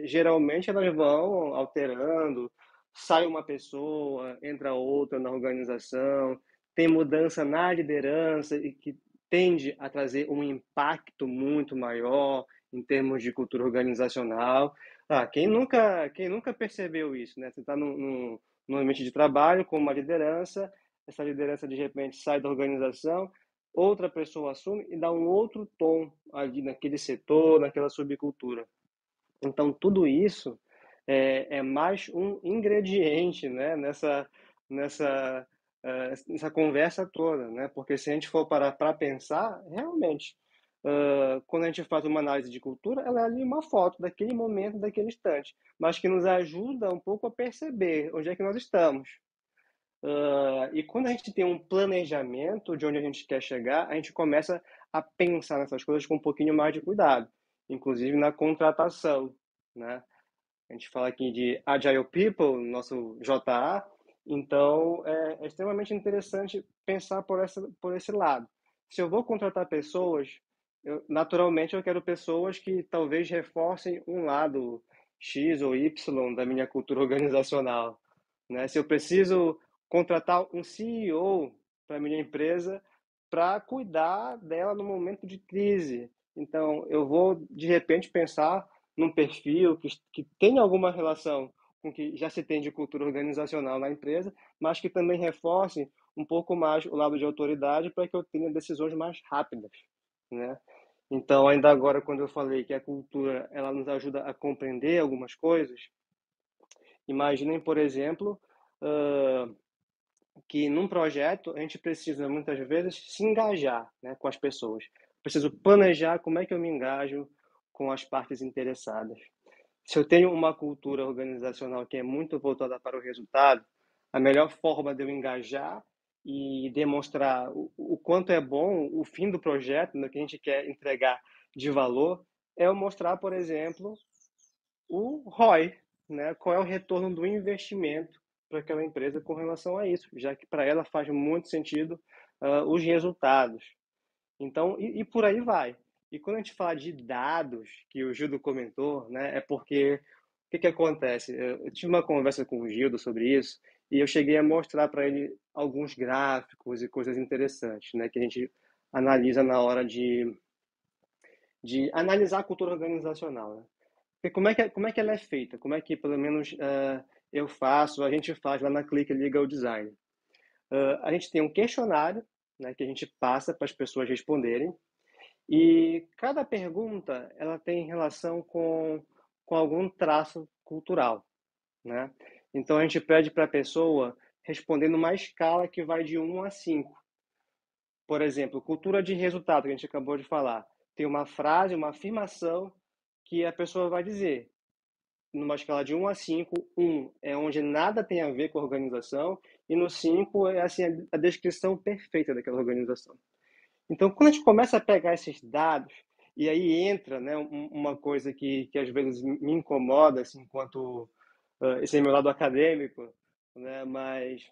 S4: geralmente, elas vão alterando, sai uma pessoa, entra outra na organização, tem mudança na liderança e que tende a trazer um impacto muito maior em termos de cultura organizacional. Ah, quem nunca, quem nunca percebeu isso, né? Você está num ambiente de trabalho com uma liderança, essa liderança de repente sai da organização, outra pessoa assume e dá um outro tom ali naquele setor, naquela subcultura. Então, tudo isso é, é mais um ingrediente né, nessa, nessa, uh, nessa conversa toda, né? porque se a gente for parar para pensar, realmente, uh, quando a gente faz uma análise de cultura, ela é ali uma foto daquele momento, daquele instante, mas que nos ajuda um pouco a perceber onde é que nós estamos. Uh, e quando a gente tem um planejamento de onde a gente quer chegar, a gente começa a pensar nessas coisas com um pouquinho mais de cuidado, inclusive na contratação, né? A gente fala aqui de Agile People, nosso JA, então é, é extremamente interessante pensar por, essa, por esse lado. Se eu vou contratar pessoas, eu, naturalmente eu quero pessoas que talvez reforcem um lado X ou Y da minha cultura organizacional. Né? Se eu preciso contratar um CEO para minha empresa para cuidar dela no momento de crise. Então, eu vou de repente pensar num perfil que, que tenha alguma relação com que já se tem de cultura organizacional na empresa, mas que também reforce um pouco mais o lado de autoridade para que eu tenha decisões mais rápidas, né? Então, ainda agora, quando eu falei que a cultura ela nos ajuda a compreender algumas coisas, imaginem, por exemplo, uh, que num projeto a gente precisa muitas vezes se engajar né, com as pessoas. Preciso planejar como é que eu me engajo com as partes interessadas. Se eu tenho uma cultura organizacional que é muito voltada para o resultado, a melhor forma de eu engajar e demonstrar o, o quanto é bom o fim do projeto, no que a gente quer entregar de valor, é eu mostrar, por exemplo, o ROI, né? qual é o retorno do investimento para aquela empresa com relação a isso, já que para ela faz muito sentido uh, os resultados. Então, e, e, por aí vai. E quando a gente fala de dados, que o Gildo comentou, né, é porque o que, que acontece? Eu tive uma conversa com o Gildo sobre isso e eu cheguei a mostrar para ele alguns gráficos e coisas interessantes, né, que a gente analisa na hora de, de analisar a cultura organizacional. Né? Como é que como é que ela é feita? Como é que pelo menos uh, eu faço, a gente faz lá na Click Legal Design. Uh, a gente tem um questionário né, que a gente passa para as pessoas responderem e cada pergunta ela tem relação com, com algum traço cultural. Né? Então a gente pede para a pessoa responder numa escala que vai de 1 a 5. Por exemplo, cultura de resultado, que a gente acabou de falar. Tem uma frase, uma afirmação que a pessoa vai dizer numa escala de 1 a 5, 1 é onde nada tem a ver com a organização, e no 5 é assim, a descrição perfeita daquela organização. Então, quando a gente começa a pegar esses dados, e aí entra né, uma coisa que, que às vezes me incomoda, assim, enquanto uh, esse é meu lado acadêmico, né, mas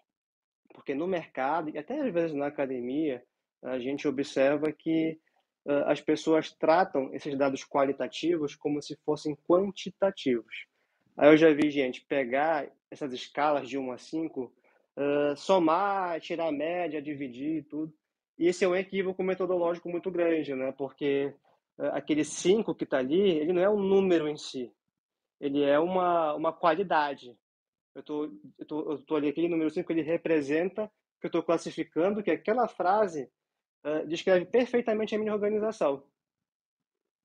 S4: porque no mercado, e até às vezes na academia, a gente observa que as pessoas tratam esses dados qualitativos como se fossem quantitativos. Aí eu já vi gente pegar essas escalas de 1 a 5, uh, somar, tirar a média, dividir tudo. E esse é um equívoco metodológico muito grande, né? Porque aquele 5 que está ali, ele não é um número em si. Ele é uma, uma qualidade. Eu tô, eu tô, eu tô ali, aquele número 5, ele representa que eu estou classificando que aquela frase uh, descreve perfeitamente a minha organização.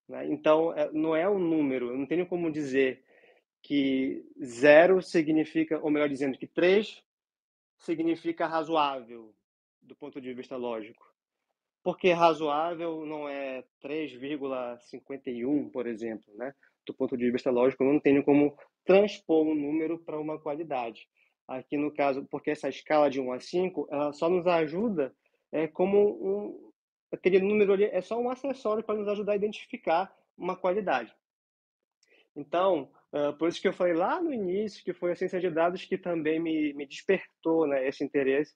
S4: Né? Então, não é um número, eu não tenho como dizer que zero significa, ou melhor dizendo, que três significa razoável do ponto de vista lógico. Porque razoável não é 3,51, por exemplo, né? Do ponto de vista lógico, eu não tenho como transpor um número para uma qualidade. Aqui no caso, porque essa escala de 1 a 5, ela só nos ajuda é como um, aquele número ali é só um acessório para nos ajudar a identificar uma qualidade. Então, uh, por isso que eu falei lá no início que foi a ciência de dados que também me, me despertou né, esse interesse,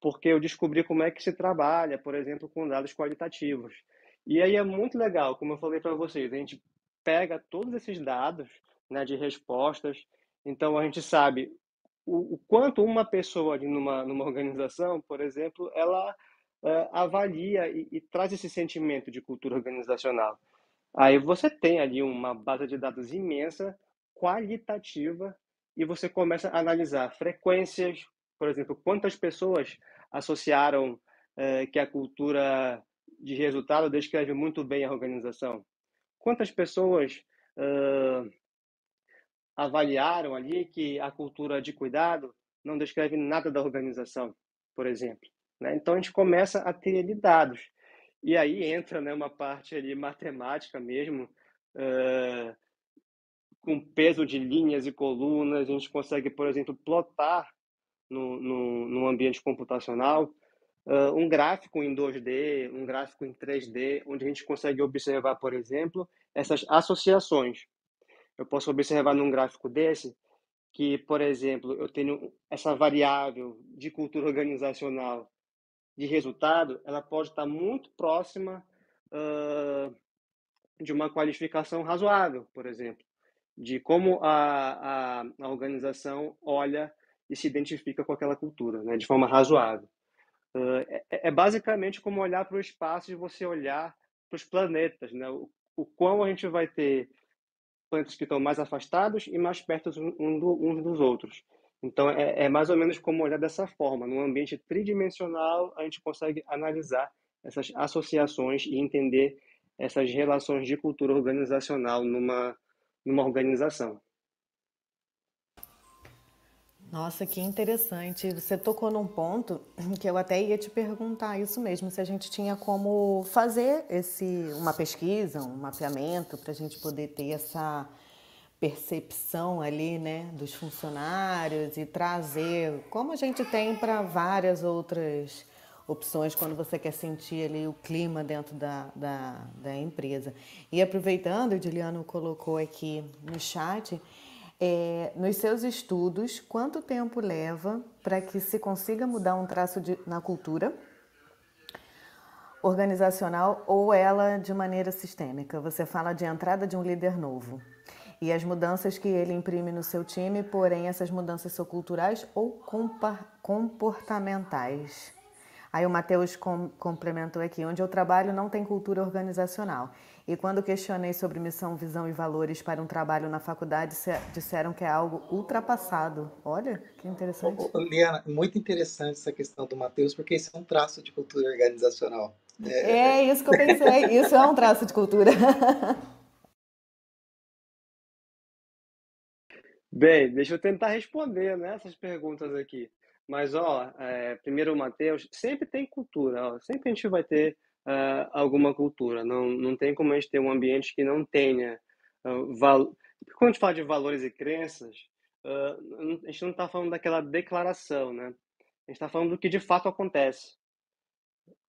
S4: porque eu descobri como é que se trabalha, por exemplo, com dados qualitativos. E aí é muito legal, como eu falei para vocês, a gente pega todos esses dados né, de respostas, então a gente sabe o, o quanto uma pessoa numa, numa organização, por exemplo, ela uh, avalia e, e, traz esse sentimento de cultura organizacional. Aí você tem ali uma base de dados imensa, qualitativa, e você começa a analisar frequências, por exemplo, quantas pessoas associaram uh, que a cultura de resultado descreve muito bem a organização. Quantas pessoas uh, avaliaram ali que a cultura de cuidado não descreve nada da organização, por exemplo. Né? Então a gente começa a ter ali dados. E aí entra né, uma parte ali matemática mesmo, uh, com peso de linhas e colunas, a gente consegue, por exemplo, plotar no, no, no ambiente computacional uh, um gráfico em 2D, um gráfico em 3D, onde a gente consegue observar, por exemplo, essas associações. Eu posso observar num gráfico desse que, por exemplo, eu tenho essa variável de cultura organizacional de resultado, ela pode estar muito próxima uh, de uma qualificação razoável, por exemplo, de como a, a, a, organização olha e se identifica com aquela cultura, né, de forma razoável. Uh, é, é, basicamente como olhar para o espaço e você olhar para os planetas, né, o, o quão a gente vai ter planetas que estão mais afastados e mais perto um do, uns dos outros. Então, é, é, mais ou menos como olhar dessa forma. Num ambiente tridimensional, a gente consegue analisar essas associações e entender essas relações de cultura organizacional numa, numa organização.
S2: Nossa, que interessante. Você tocou num ponto que eu até ia te perguntar isso mesmo, se a gente tinha como fazer esse uma pesquisa, um mapeamento para a gente poder ter essa percepção ali, né, dos funcionários e trazer, como a gente tem para várias outras opções quando você quer sentir ali o clima dentro da, da, da empresa. E aproveitando, o Juliano colocou aqui no chat, é, nos seus estudos, quanto tempo leva para que se consiga mudar um traço de, na cultura organizacional ou ela de maneira sistêmica? Você fala de entrada de um líder novo e as mudanças que ele imprime no seu time, porém essas mudanças são culturais ou comportamentais. Aí o Matheus com, complementou aqui, onde eu trabalho não tem cultura organizacional. E quando questionei sobre missão, visão e valores para um trabalho na faculdade, disseram que é algo ultrapassado. Olha, que interessante.
S5: Liana, muito interessante essa questão do Matheus, porque isso é um traço de cultura organizacional.
S2: É, é isso que eu pensei, isso é um traço de cultura.
S4: Bem, deixa eu tentar responder né, essas perguntas aqui. Mas, ó, é, primeiro o Matheus, sempre tem cultura, ó, sempre a gente vai ter uh, alguma cultura. Não, não tem como a gente ter um ambiente que não tenha uh. Quando a gente fala de valores e crenças, uh, a gente não está falando daquela declaração, né? A gente está falando do que de fato acontece.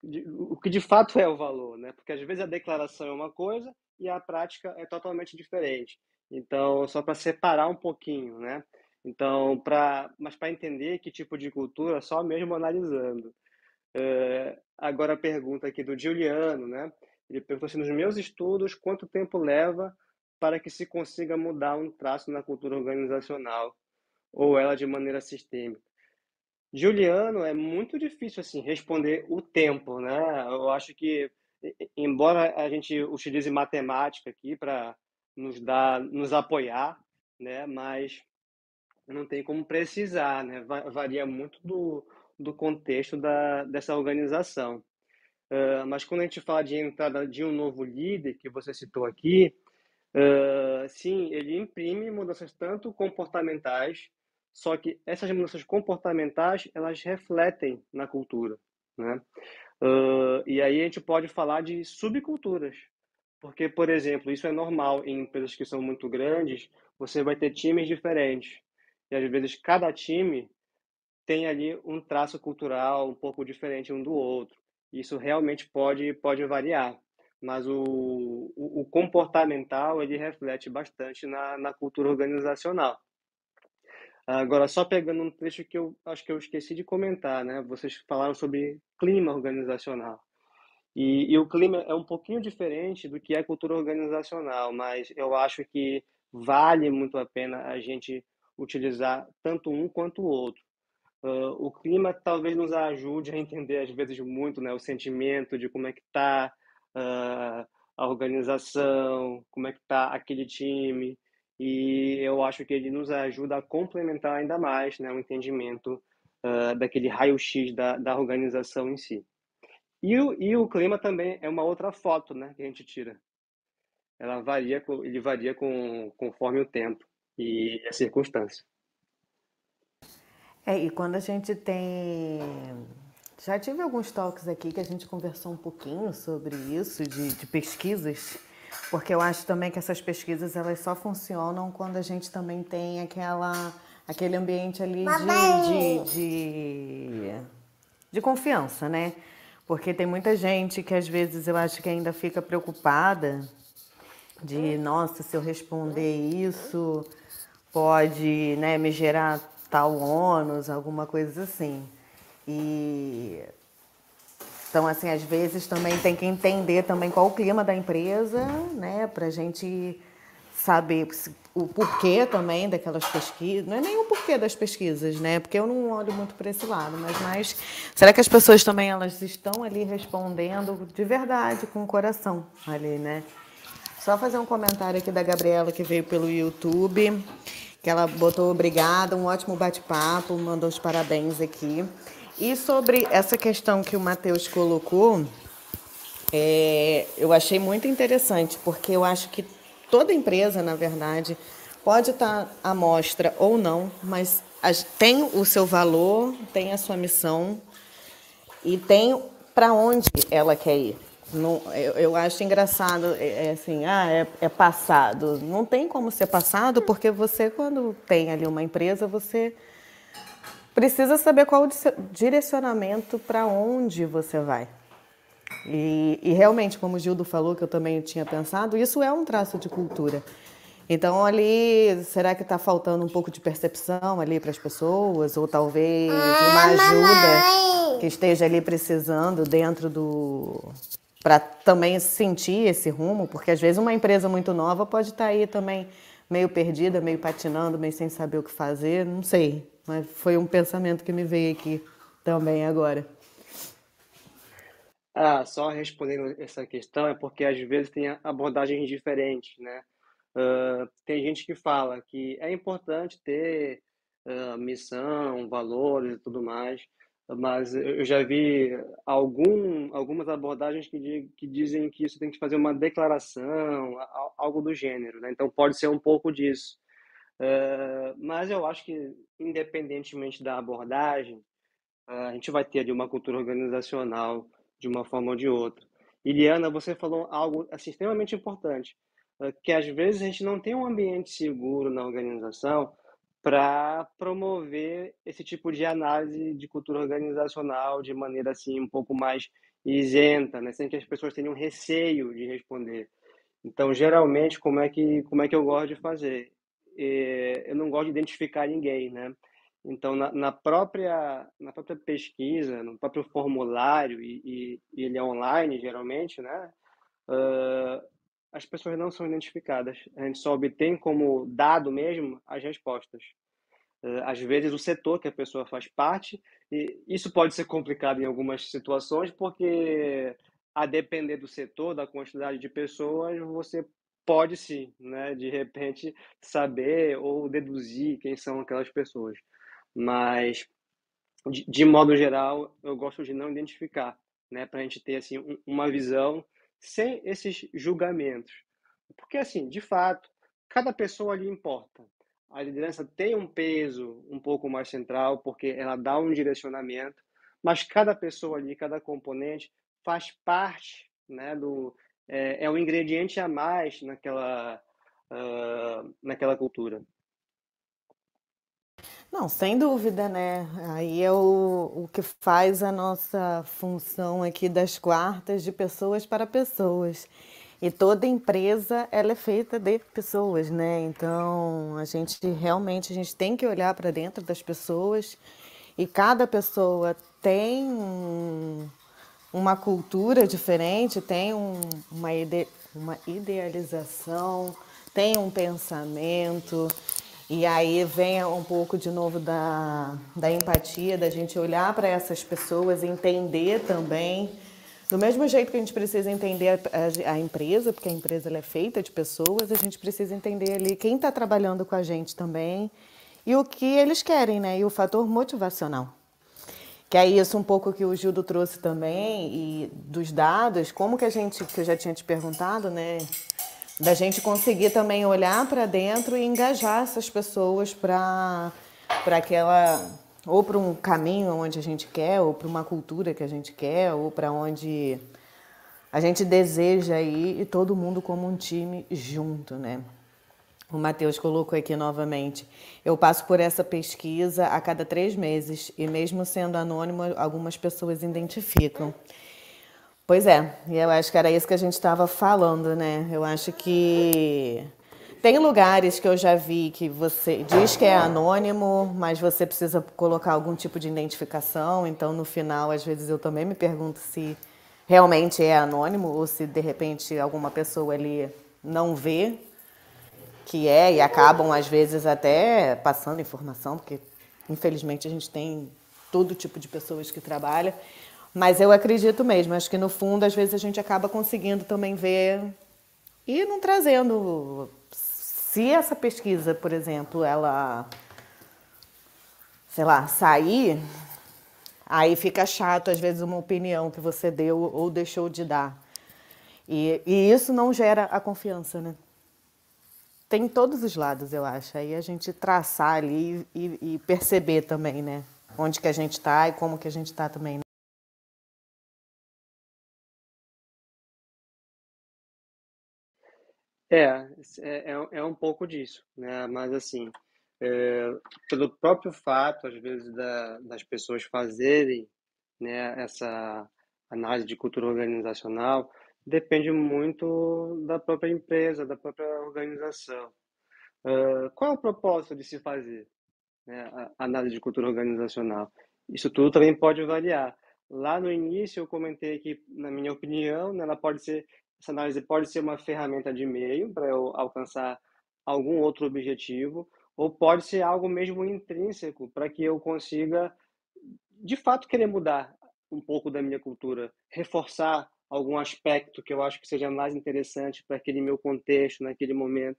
S4: O que de fato é o valor, né? Porque às vezes a declaração é uma coisa e a prática é totalmente diferente. Então, só para separar um pouquinho, né? Então, para, mas para entender que tipo de cultura, só mesmo analisando. Uh, agora a pergunta aqui do Juliano, né? Ele perguntou assim, nos meus estudos, quanto tempo leva para que se consiga mudar um traço na cultura organizacional ou ela de maneira sistêmica? Juliano, é muito difícil assim responder o tempo, né? Eu acho que embora a gente utilize matemática aqui para nos dar, nos apoiar, né? Mas não tem como precisar, né? Varia muito do, do contexto da, dessa organização. Uh, mas quando a gente fala de entrada de um novo líder, que você citou aqui, uh, sim, ele imprime mudanças tanto comportamentais, só que essas mudanças comportamentais, elas refletem na cultura, né? Uh, e aí a gente pode falar de subculturas, porque, por exemplo, isso é normal em empresas que são muito grandes, você vai ter times diferentes, e às vezes cada time tem ali um traço cultural um pouco diferente um do outro. Isso realmente pode, pode variar, mas o, o, o comportamental ele reflete bastante na, na cultura organizacional. Agora, só pegando um trecho que eu acho que eu esqueci de comentar, né? Vocês falaram sobre clima organizacional. E, e, o clima é um pouquinho diferente do que é cultura organizacional, mas eu acho que vale muito a pena a gente utilizar tanto um quanto o outro. Uh, o clima talvez nos ajude a entender às vezes muito, né, o sentimento de como é que está uh, a organização, como é que está aquele time, e eu acho que ele nos ajuda a complementar ainda mais, né, o entendimento uh, daquele raio-x da, da organização em si. E o, e o clima também é uma outra foto, né, que a gente tira. Ela varia, ele varia com, conforme o tempo e a circunstância.
S2: É, e quando a gente tem. Já tive alguns toques aqui que a gente conversou um pouquinho sobre isso, de, de pesquisas, porque eu acho também que essas pesquisas elas só funcionam quando a gente também tem aquela, aquele ambiente ali de, de, de, de confiança, né? Porque tem muita gente que às vezes eu acho que ainda fica preocupada de, nossa, se eu responder isso, pode né, me gerar tal ônus, alguma coisa assim. E então, assim, às vezes também tem que entender também qual o clima da empresa, né, para a gente saber o porquê também daquelas pesquisas. Não é nem o porquê das pesquisas, né, porque eu não olho muito para esse lado, mas mais será que as pessoas também elas estão ali respondendo de verdade com o coração ali, né? Só fazer um comentário aqui da Gabriela que veio pelo YouTube, que ela botou obrigada, um ótimo bate-papo, mandou os parabéns aqui. E sobre essa questão que o Matheus colocou, é, eu achei muito interessante, porque eu acho que toda empresa, na verdade, pode estar à mostra ou não, mas tem o seu valor, tem a sua missão e tem para onde ela quer ir. Não, eu, eu, acho engraçado, é, é, assim, ah, é, é, passado. Não tem como ser passado, porque você, quando tem ali uma empresa, você precisa saber qual o direcionamento para onde você vai. E, e, realmente, como o Gildo falou, que eu também tinha pensado, isso é um traço de cultura. Então, ali, será que está faltando um pouco de percepção ali para as pessoas? Ou talvez ah, uma ajuda que esteja ali precisando dentro do, para também sentir esse rumo, porque às vezes uma empresa muito nova pode estar tá aí também meio perdida, meio patinando, meio sem saber o que fazer, não sei. Mas foi um pensamento que me veio aqui também agora.
S4: Ah, só respondendo essa questão é porque às vezes tem abordagens diferentes, né? Uh, tem gente que fala que é importante ter uh, missão, valores e tudo mais, mas eu já vi algum, algumas abordagens que, que dizem que isso tem que fazer uma declaração, algo do gênero, né? Então pode ser um pouco disso. Uh, mas eu acho que, independentemente da abordagem, uh, a gente vai ter ali uma cultura organizacional de uma forma ou de outra. Iliana, você falou algo assim, extremamente importante, uh, que às vezes a gente não tem um ambiente seguro na organização para promover esse tipo de análise de cultura organizacional de maneira assim um pouco mais isenta, né? sem que as pessoas tenham receio de responder. Então, geralmente, como é que como é que eu gosto de fazer? eu não gosto de identificar ninguém, né? Então, na, na própria na própria pesquisa, no próprio formulário e, e, e ele é online geralmente, né? Uh, as pessoas não são identificadas. A gente só obtém como dado mesmo as respostas. Eh, às vezes, o setor que a pessoa faz parte, e isso pode ser complicado em algumas situações, porque a depender do setor, da quantidade de pessoas, você pode sim, né, de repente, saber ou deduzir quem são aquelas pessoas. Mas, de, de modo geral, eu gosto de não identificar, né, para a gente ter assim, uma visão sem esses julgamentos. Porque, assim, de fato, cada pessoa ali importa. A liderança tem um peso um pouco mais central, porque ela dá um direcionamento, mas cada pessoa ali, cada componente, faz parte né, do. É, é um ingrediente a mais naquela, uh, naquela cultura.
S2: Não, sem dúvida, né? Aí é o, o que faz a nossa função aqui das quartas de pessoas para pessoas. E toda empresa ela é feita de pessoas, né? Então a gente realmente a gente tem que olhar para dentro das pessoas e cada pessoa tem um, uma cultura diferente, tem um, uma, ide, uma idealização, tem um pensamento. E aí vem um pouco de novo da, da empatia, da gente olhar para essas pessoas, entender também. Do mesmo jeito que a gente precisa entender a, a, a empresa, porque a empresa é feita de pessoas, a gente precisa entender ali quem está trabalhando com a gente também e o que eles querem, né? E o fator motivacional. Que é isso um pouco que o Gildo trouxe também, e dos dados, como que a gente, que eu já tinha te perguntado, né? Da gente conseguir também olhar para dentro e engajar essas pessoas para aquela. ou para um caminho onde a gente quer, ou para uma cultura que a gente quer, ou para onde a gente deseja ir e todo mundo como um time junto, né? O Matheus colocou aqui novamente. Eu passo por essa pesquisa a cada três meses e, mesmo sendo anônimo, algumas pessoas identificam. Pois é, e eu acho que era isso que a gente estava falando, né? Eu acho que tem lugares que eu já vi que você diz que é anônimo, mas você precisa colocar algum tipo de identificação. Então, no final, às vezes eu também me pergunto se realmente é anônimo ou se de repente alguma pessoa ali não vê que é e acabam às vezes até passando informação, porque infelizmente a gente tem todo tipo de pessoas que trabalham. Mas eu acredito mesmo, acho que no fundo, às vezes a gente acaba conseguindo também ver e não trazendo. Se essa pesquisa, por exemplo, ela, sei lá, sair, aí fica chato, às vezes, uma opinião que você deu ou deixou de dar. E, e isso não gera a confiança, né? Tem todos os lados, eu acho. Aí a gente traçar ali e, e perceber também, né? Onde que a gente está e como que a gente está também. Né?
S4: É, é, é, é um pouco disso, né? Mas assim, é, pelo próprio fato, às vezes, da, das pessoas fazerem né, essa análise de cultura organizacional, depende muito da própria empresa, da própria organização. Qual é o propósito de se fazer né, a análise de cultura organizacional? Isso tudo também pode variar. Lá no início eu comentei que, na minha opinião, né, ela pode ser essa análise pode ser uma ferramenta de meio para eu alcançar algum outro objetivo, ou pode ser algo mesmo intrínseco para que eu consiga, de fato, querer mudar um pouco da minha cultura, reforçar algum aspecto que eu acho que seja mais interessante para aquele meu contexto, naquele momento.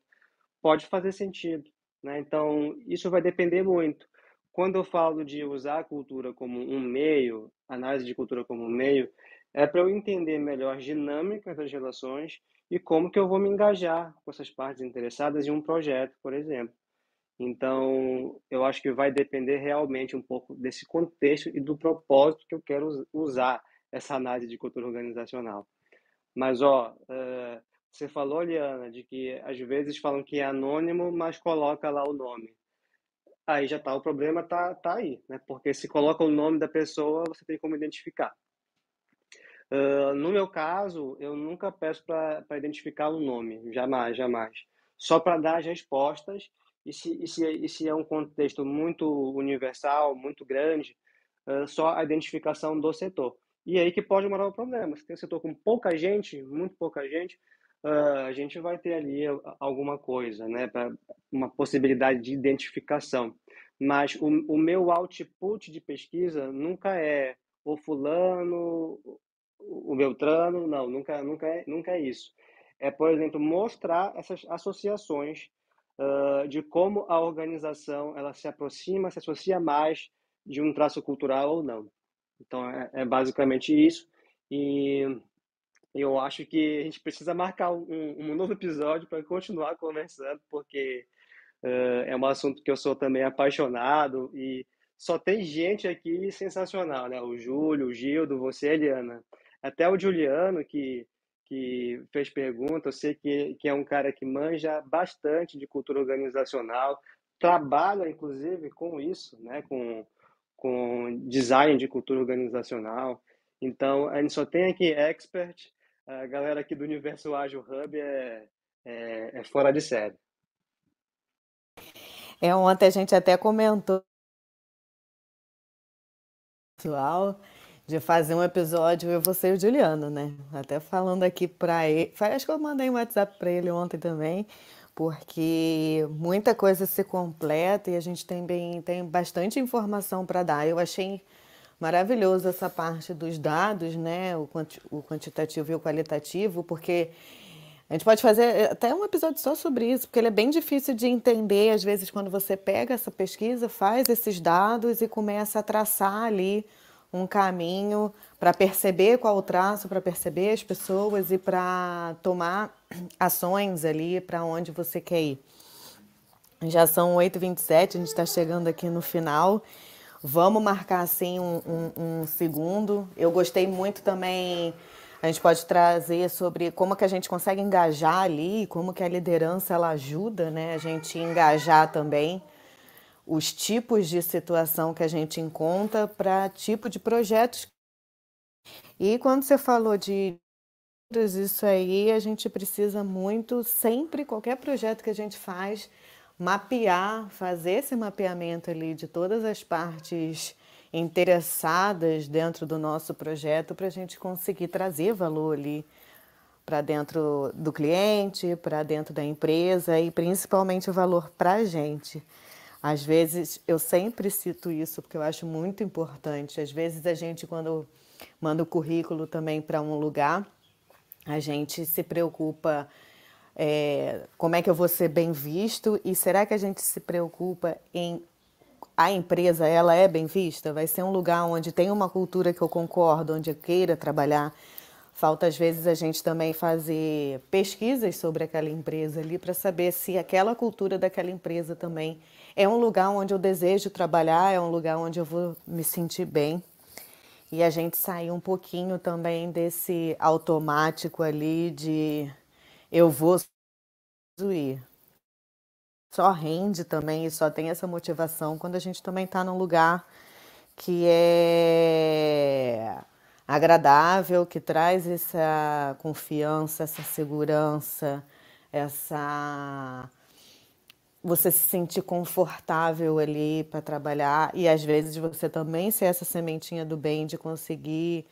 S4: Pode fazer sentido. Né? Então, isso vai depender muito. Quando eu falo de usar a cultura como um meio, análise de cultura como um meio, é para eu entender melhor as dinâmicas das relações e como que eu vou me engajar com essas partes interessadas em um projeto, por exemplo. Então, eu acho que vai depender realmente um pouco desse contexto e do propósito que eu quero usar essa análise de cultura organizacional. Mas, ó, uh, você falou, Liana, de que às vezes falam que é anônimo, mas coloca lá o nome. Aí já tá, o problema tá, tá aí, né? Porque se coloca o nome da pessoa, você tem como identificar. Uh, no meu caso, eu nunca peço para identificar o nome, jamais, jamais. Só para dar as respostas, e se, e, se, e se é um contexto muito universal, muito grande, uh, só a identificação do setor. E aí que pode morar o problema. Se tem um setor com pouca gente, muito pouca gente, uh, a gente vai ter ali alguma coisa, né, para uma possibilidade de identificação. Mas o, o meu output de pesquisa nunca é o fulano, o Beltrano, não, nunca, nunca, é, nunca é isso. É, por exemplo, mostrar essas associações uh, de como a organização ela se aproxima, se associa mais de um traço cultural ou não. Então, é, é basicamente isso. E eu acho que a gente precisa marcar um, um novo episódio para continuar conversando, porque uh, é um assunto que eu sou também apaixonado e só tem gente aqui sensacional, né? O Júlio, o Gildo, você, Eliana. Até o Juliano, que, que fez pergunta, eu sei que, que é um cara que manja bastante de cultura organizacional, trabalha, inclusive, com isso, né? com, com design de cultura organizacional. Então, a gente só tem aqui expert, a galera aqui do Universo Ágil Hub é, é, é fora de série.
S2: É, ontem a gente até comentou pessoal de fazer um episódio eu, você e o Juliano, né? Até falando aqui para ele. Acho que eu mandei um WhatsApp para ele ontem também, porque muita coisa se completa e a gente tem, bem, tem bastante informação para dar. Eu achei maravilhoso essa parte dos dados, né? O, quanti, o quantitativo e o qualitativo, porque a gente pode fazer até um episódio só sobre isso, porque ele é bem difícil de entender, às vezes, quando você pega essa pesquisa, faz esses dados e começa a traçar ali um caminho para perceber qual o traço, para perceber as pessoas e para tomar ações ali para onde você quer ir. Já são 8h27, a gente está chegando aqui no final. Vamos marcar assim um, um, um, segundo. Eu gostei muito também. A gente pode trazer sobre como que a gente consegue engajar ali, como que a liderança ela ajuda, né? A gente engajar também os tipos de situação que a gente encontra para tipo de projetos. E quando você falou de isso aí, a gente precisa muito, sempre, qualquer projeto que a gente faz, mapear, fazer esse mapeamento ali de todas as partes interessadas dentro do nosso projeto para a gente conseguir trazer valor ali para dentro do cliente, para dentro da empresa e principalmente o valor para a gente. Às vezes, eu sempre cito isso porque eu acho muito importante. Às vezes, a gente, quando manda o currículo também para um lugar, a gente se preocupa é, como é que eu vou ser bem visto e será que a gente se preocupa em a empresa ela é bem vista? Vai ser um lugar onde tem uma cultura que eu concordo, onde eu queira trabalhar. Falta às vezes a gente também fazer pesquisas sobre aquela empresa ali para saber se aquela cultura daquela empresa também é um lugar onde eu desejo trabalhar, é um lugar onde eu vou me sentir bem. E a gente sair um pouquinho também desse automático ali de eu vou ir. Só rende também e só tem essa motivação quando a gente também está num lugar que é agradável, que traz essa confiança, essa segurança, essa você se sentir confortável ali para trabalhar e às vezes você também ser essa sementinha do bem de conseguir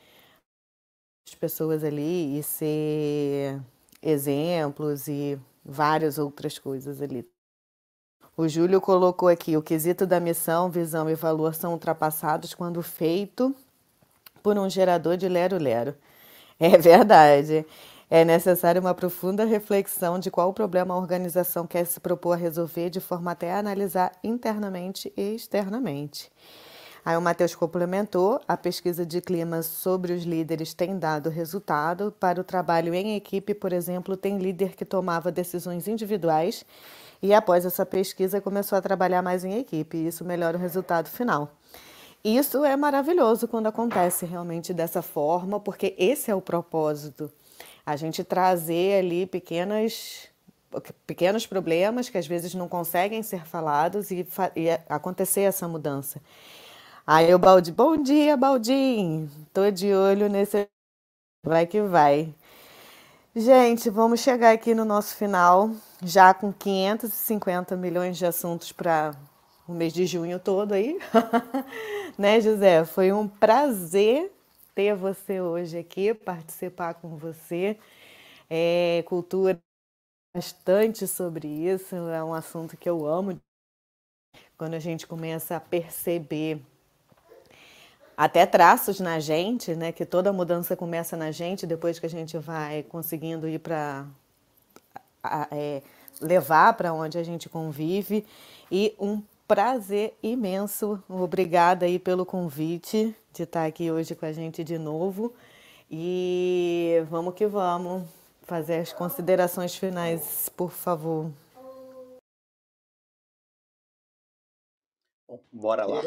S2: as pessoas ali e ser exemplos e várias outras coisas ali. O Júlio colocou aqui: o quesito da missão, visão e valor são ultrapassados quando feito por um gerador de lero-lero. É verdade. É necessário uma profunda reflexão de qual problema a organização quer se propor a resolver, de forma até a analisar internamente e externamente. Aí o Matheus complementou: a pesquisa de clima sobre os líderes tem dado resultado. Para o trabalho em equipe, por exemplo, tem líder que tomava decisões individuais e após essa pesquisa começou a trabalhar mais em equipe, e isso melhora o resultado final. Isso é maravilhoso quando acontece realmente dessa forma, porque esse é o propósito a gente trazer ali pequenas pequenos problemas que às vezes não conseguem ser falados e, e acontecer essa mudança. Aí o Baldi, bom dia, Baldim. Tô de olho nesse vai que vai. Gente, vamos chegar aqui no nosso final, já com 550 milhões de assuntos para o mês de junho todo aí. né, José? Foi um prazer ter você hoje aqui, participar com você. É, cultura bastante sobre isso, é um assunto que eu amo. Quando a gente começa a perceber até traços na gente, né? Que toda mudança começa na gente, depois que a gente vai conseguindo ir para é, levar para onde a gente convive. E um prazer imenso. Obrigada aí pelo convite de estar aqui hoje com a gente de novo. E vamos que vamos fazer as considerações finais, por favor.
S3: Bom, bora lá.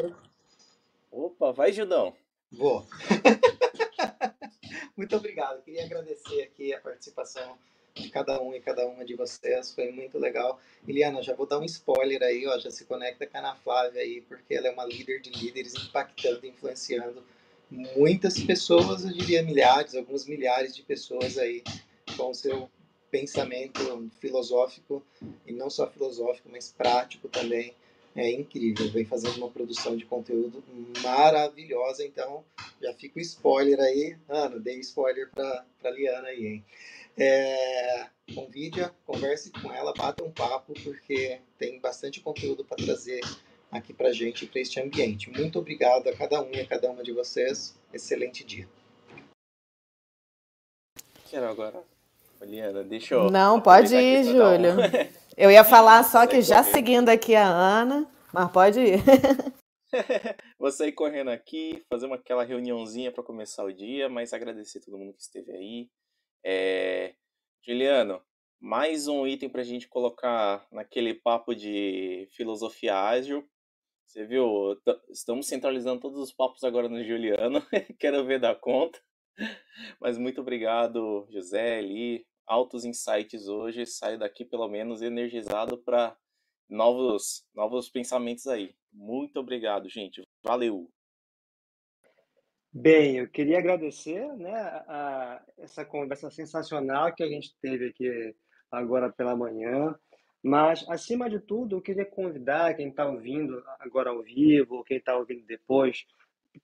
S3: Opa, vai, Judão.
S5: Vou. Muito obrigado. Queria agradecer aqui a participação de cada um e cada uma de vocês. Foi muito legal. Eliana, já vou dar um spoiler aí, ó, já se conecta com a Ana Flávia aí, porque ela é uma líder de líderes impactando, influenciando muitas pessoas, eu diria milhares, alguns milhares de pessoas aí com o seu pensamento filosófico, e não só filosófico, mas prático também. É incrível, vem fazendo uma produção de conteúdo maravilhosa, então já fica o spoiler aí. Ana, dei spoiler para Liana aí, hein? É, convide-a, converse com ela, bata um papo, porque tem bastante conteúdo para trazer aqui para gente, para este ambiente. Muito obrigado a cada um e a cada uma de vocês. Excelente dia.
S3: Quero agora. Poliana, deixa eu.
S2: Não, pode ir, Júlio. Um... Eu ia falar só que já seguindo aqui a Ana, mas pode ir.
S3: Vou sair correndo aqui, fazer uma, aquela reuniãozinha para começar o dia, mas agradecer todo mundo que esteve aí. É... Juliano, mais um item para a gente colocar naquele papo de filosofia ágil. Você viu? Estamos centralizando todos os papos agora no Juliano. Quero ver da conta. Mas muito obrigado, José, Eli. Altos insights hoje. Saio daqui pelo menos energizado para novos, novos pensamentos aí. Muito obrigado, gente. Valeu.
S4: Bem, eu queria agradecer né, a, essa conversa sensacional que a gente teve aqui agora pela manhã. Mas, acima de tudo, eu queria convidar quem está ouvindo agora ao vivo, quem está ouvindo depois,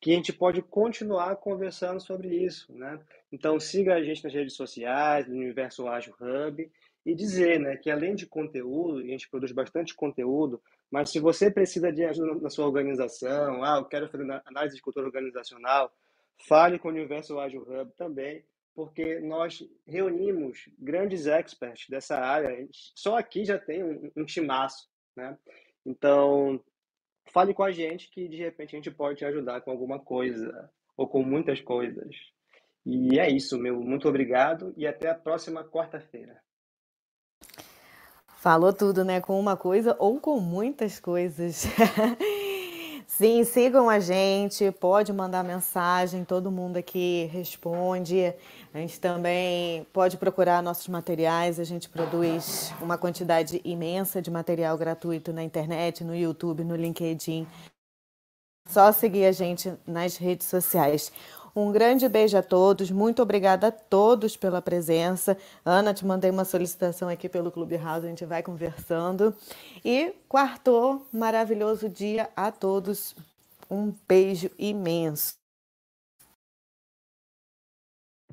S4: que a gente pode continuar conversando sobre isso, né? Então siga a gente nas redes sociais, no Universo Ágil Hub e dizer, né, que além de conteúdo, a gente produz bastante conteúdo, mas se você precisa de ajuda na sua organização, ah, eu quero fazer análise de cultura organizacional, fale com o Universo Ágil Hub também, porque nós reunimos grandes experts dessa área. Só aqui já tem um, um timaço, né? Então, fale com a gente que de repente a gente pode te ajudar com alguma coisa ou com muitas coisas. E é isso, meu. Muito obrigado e até a próxima quarta-feira.
S2: Falou tudo, né? Com uma coisa ou com muitas coisas. Sim, sigam a gente, pode mandar mensagem, todo mundo aqui responde. A gente também pode procurar nossos materiais, a gente produz uma quantidade imensa de material gratuito na internet, no YouTube, no LinkedIn. Só seguir a gente nas redes sociais. Um grande beijo a todos, muito obrigada a todos pela presença. Ana, te mandei uma solicitação aqui pelo Clubhouse, a gente vai conversando. E quarto, maravilhoso dia a todos. Um beijo imenso.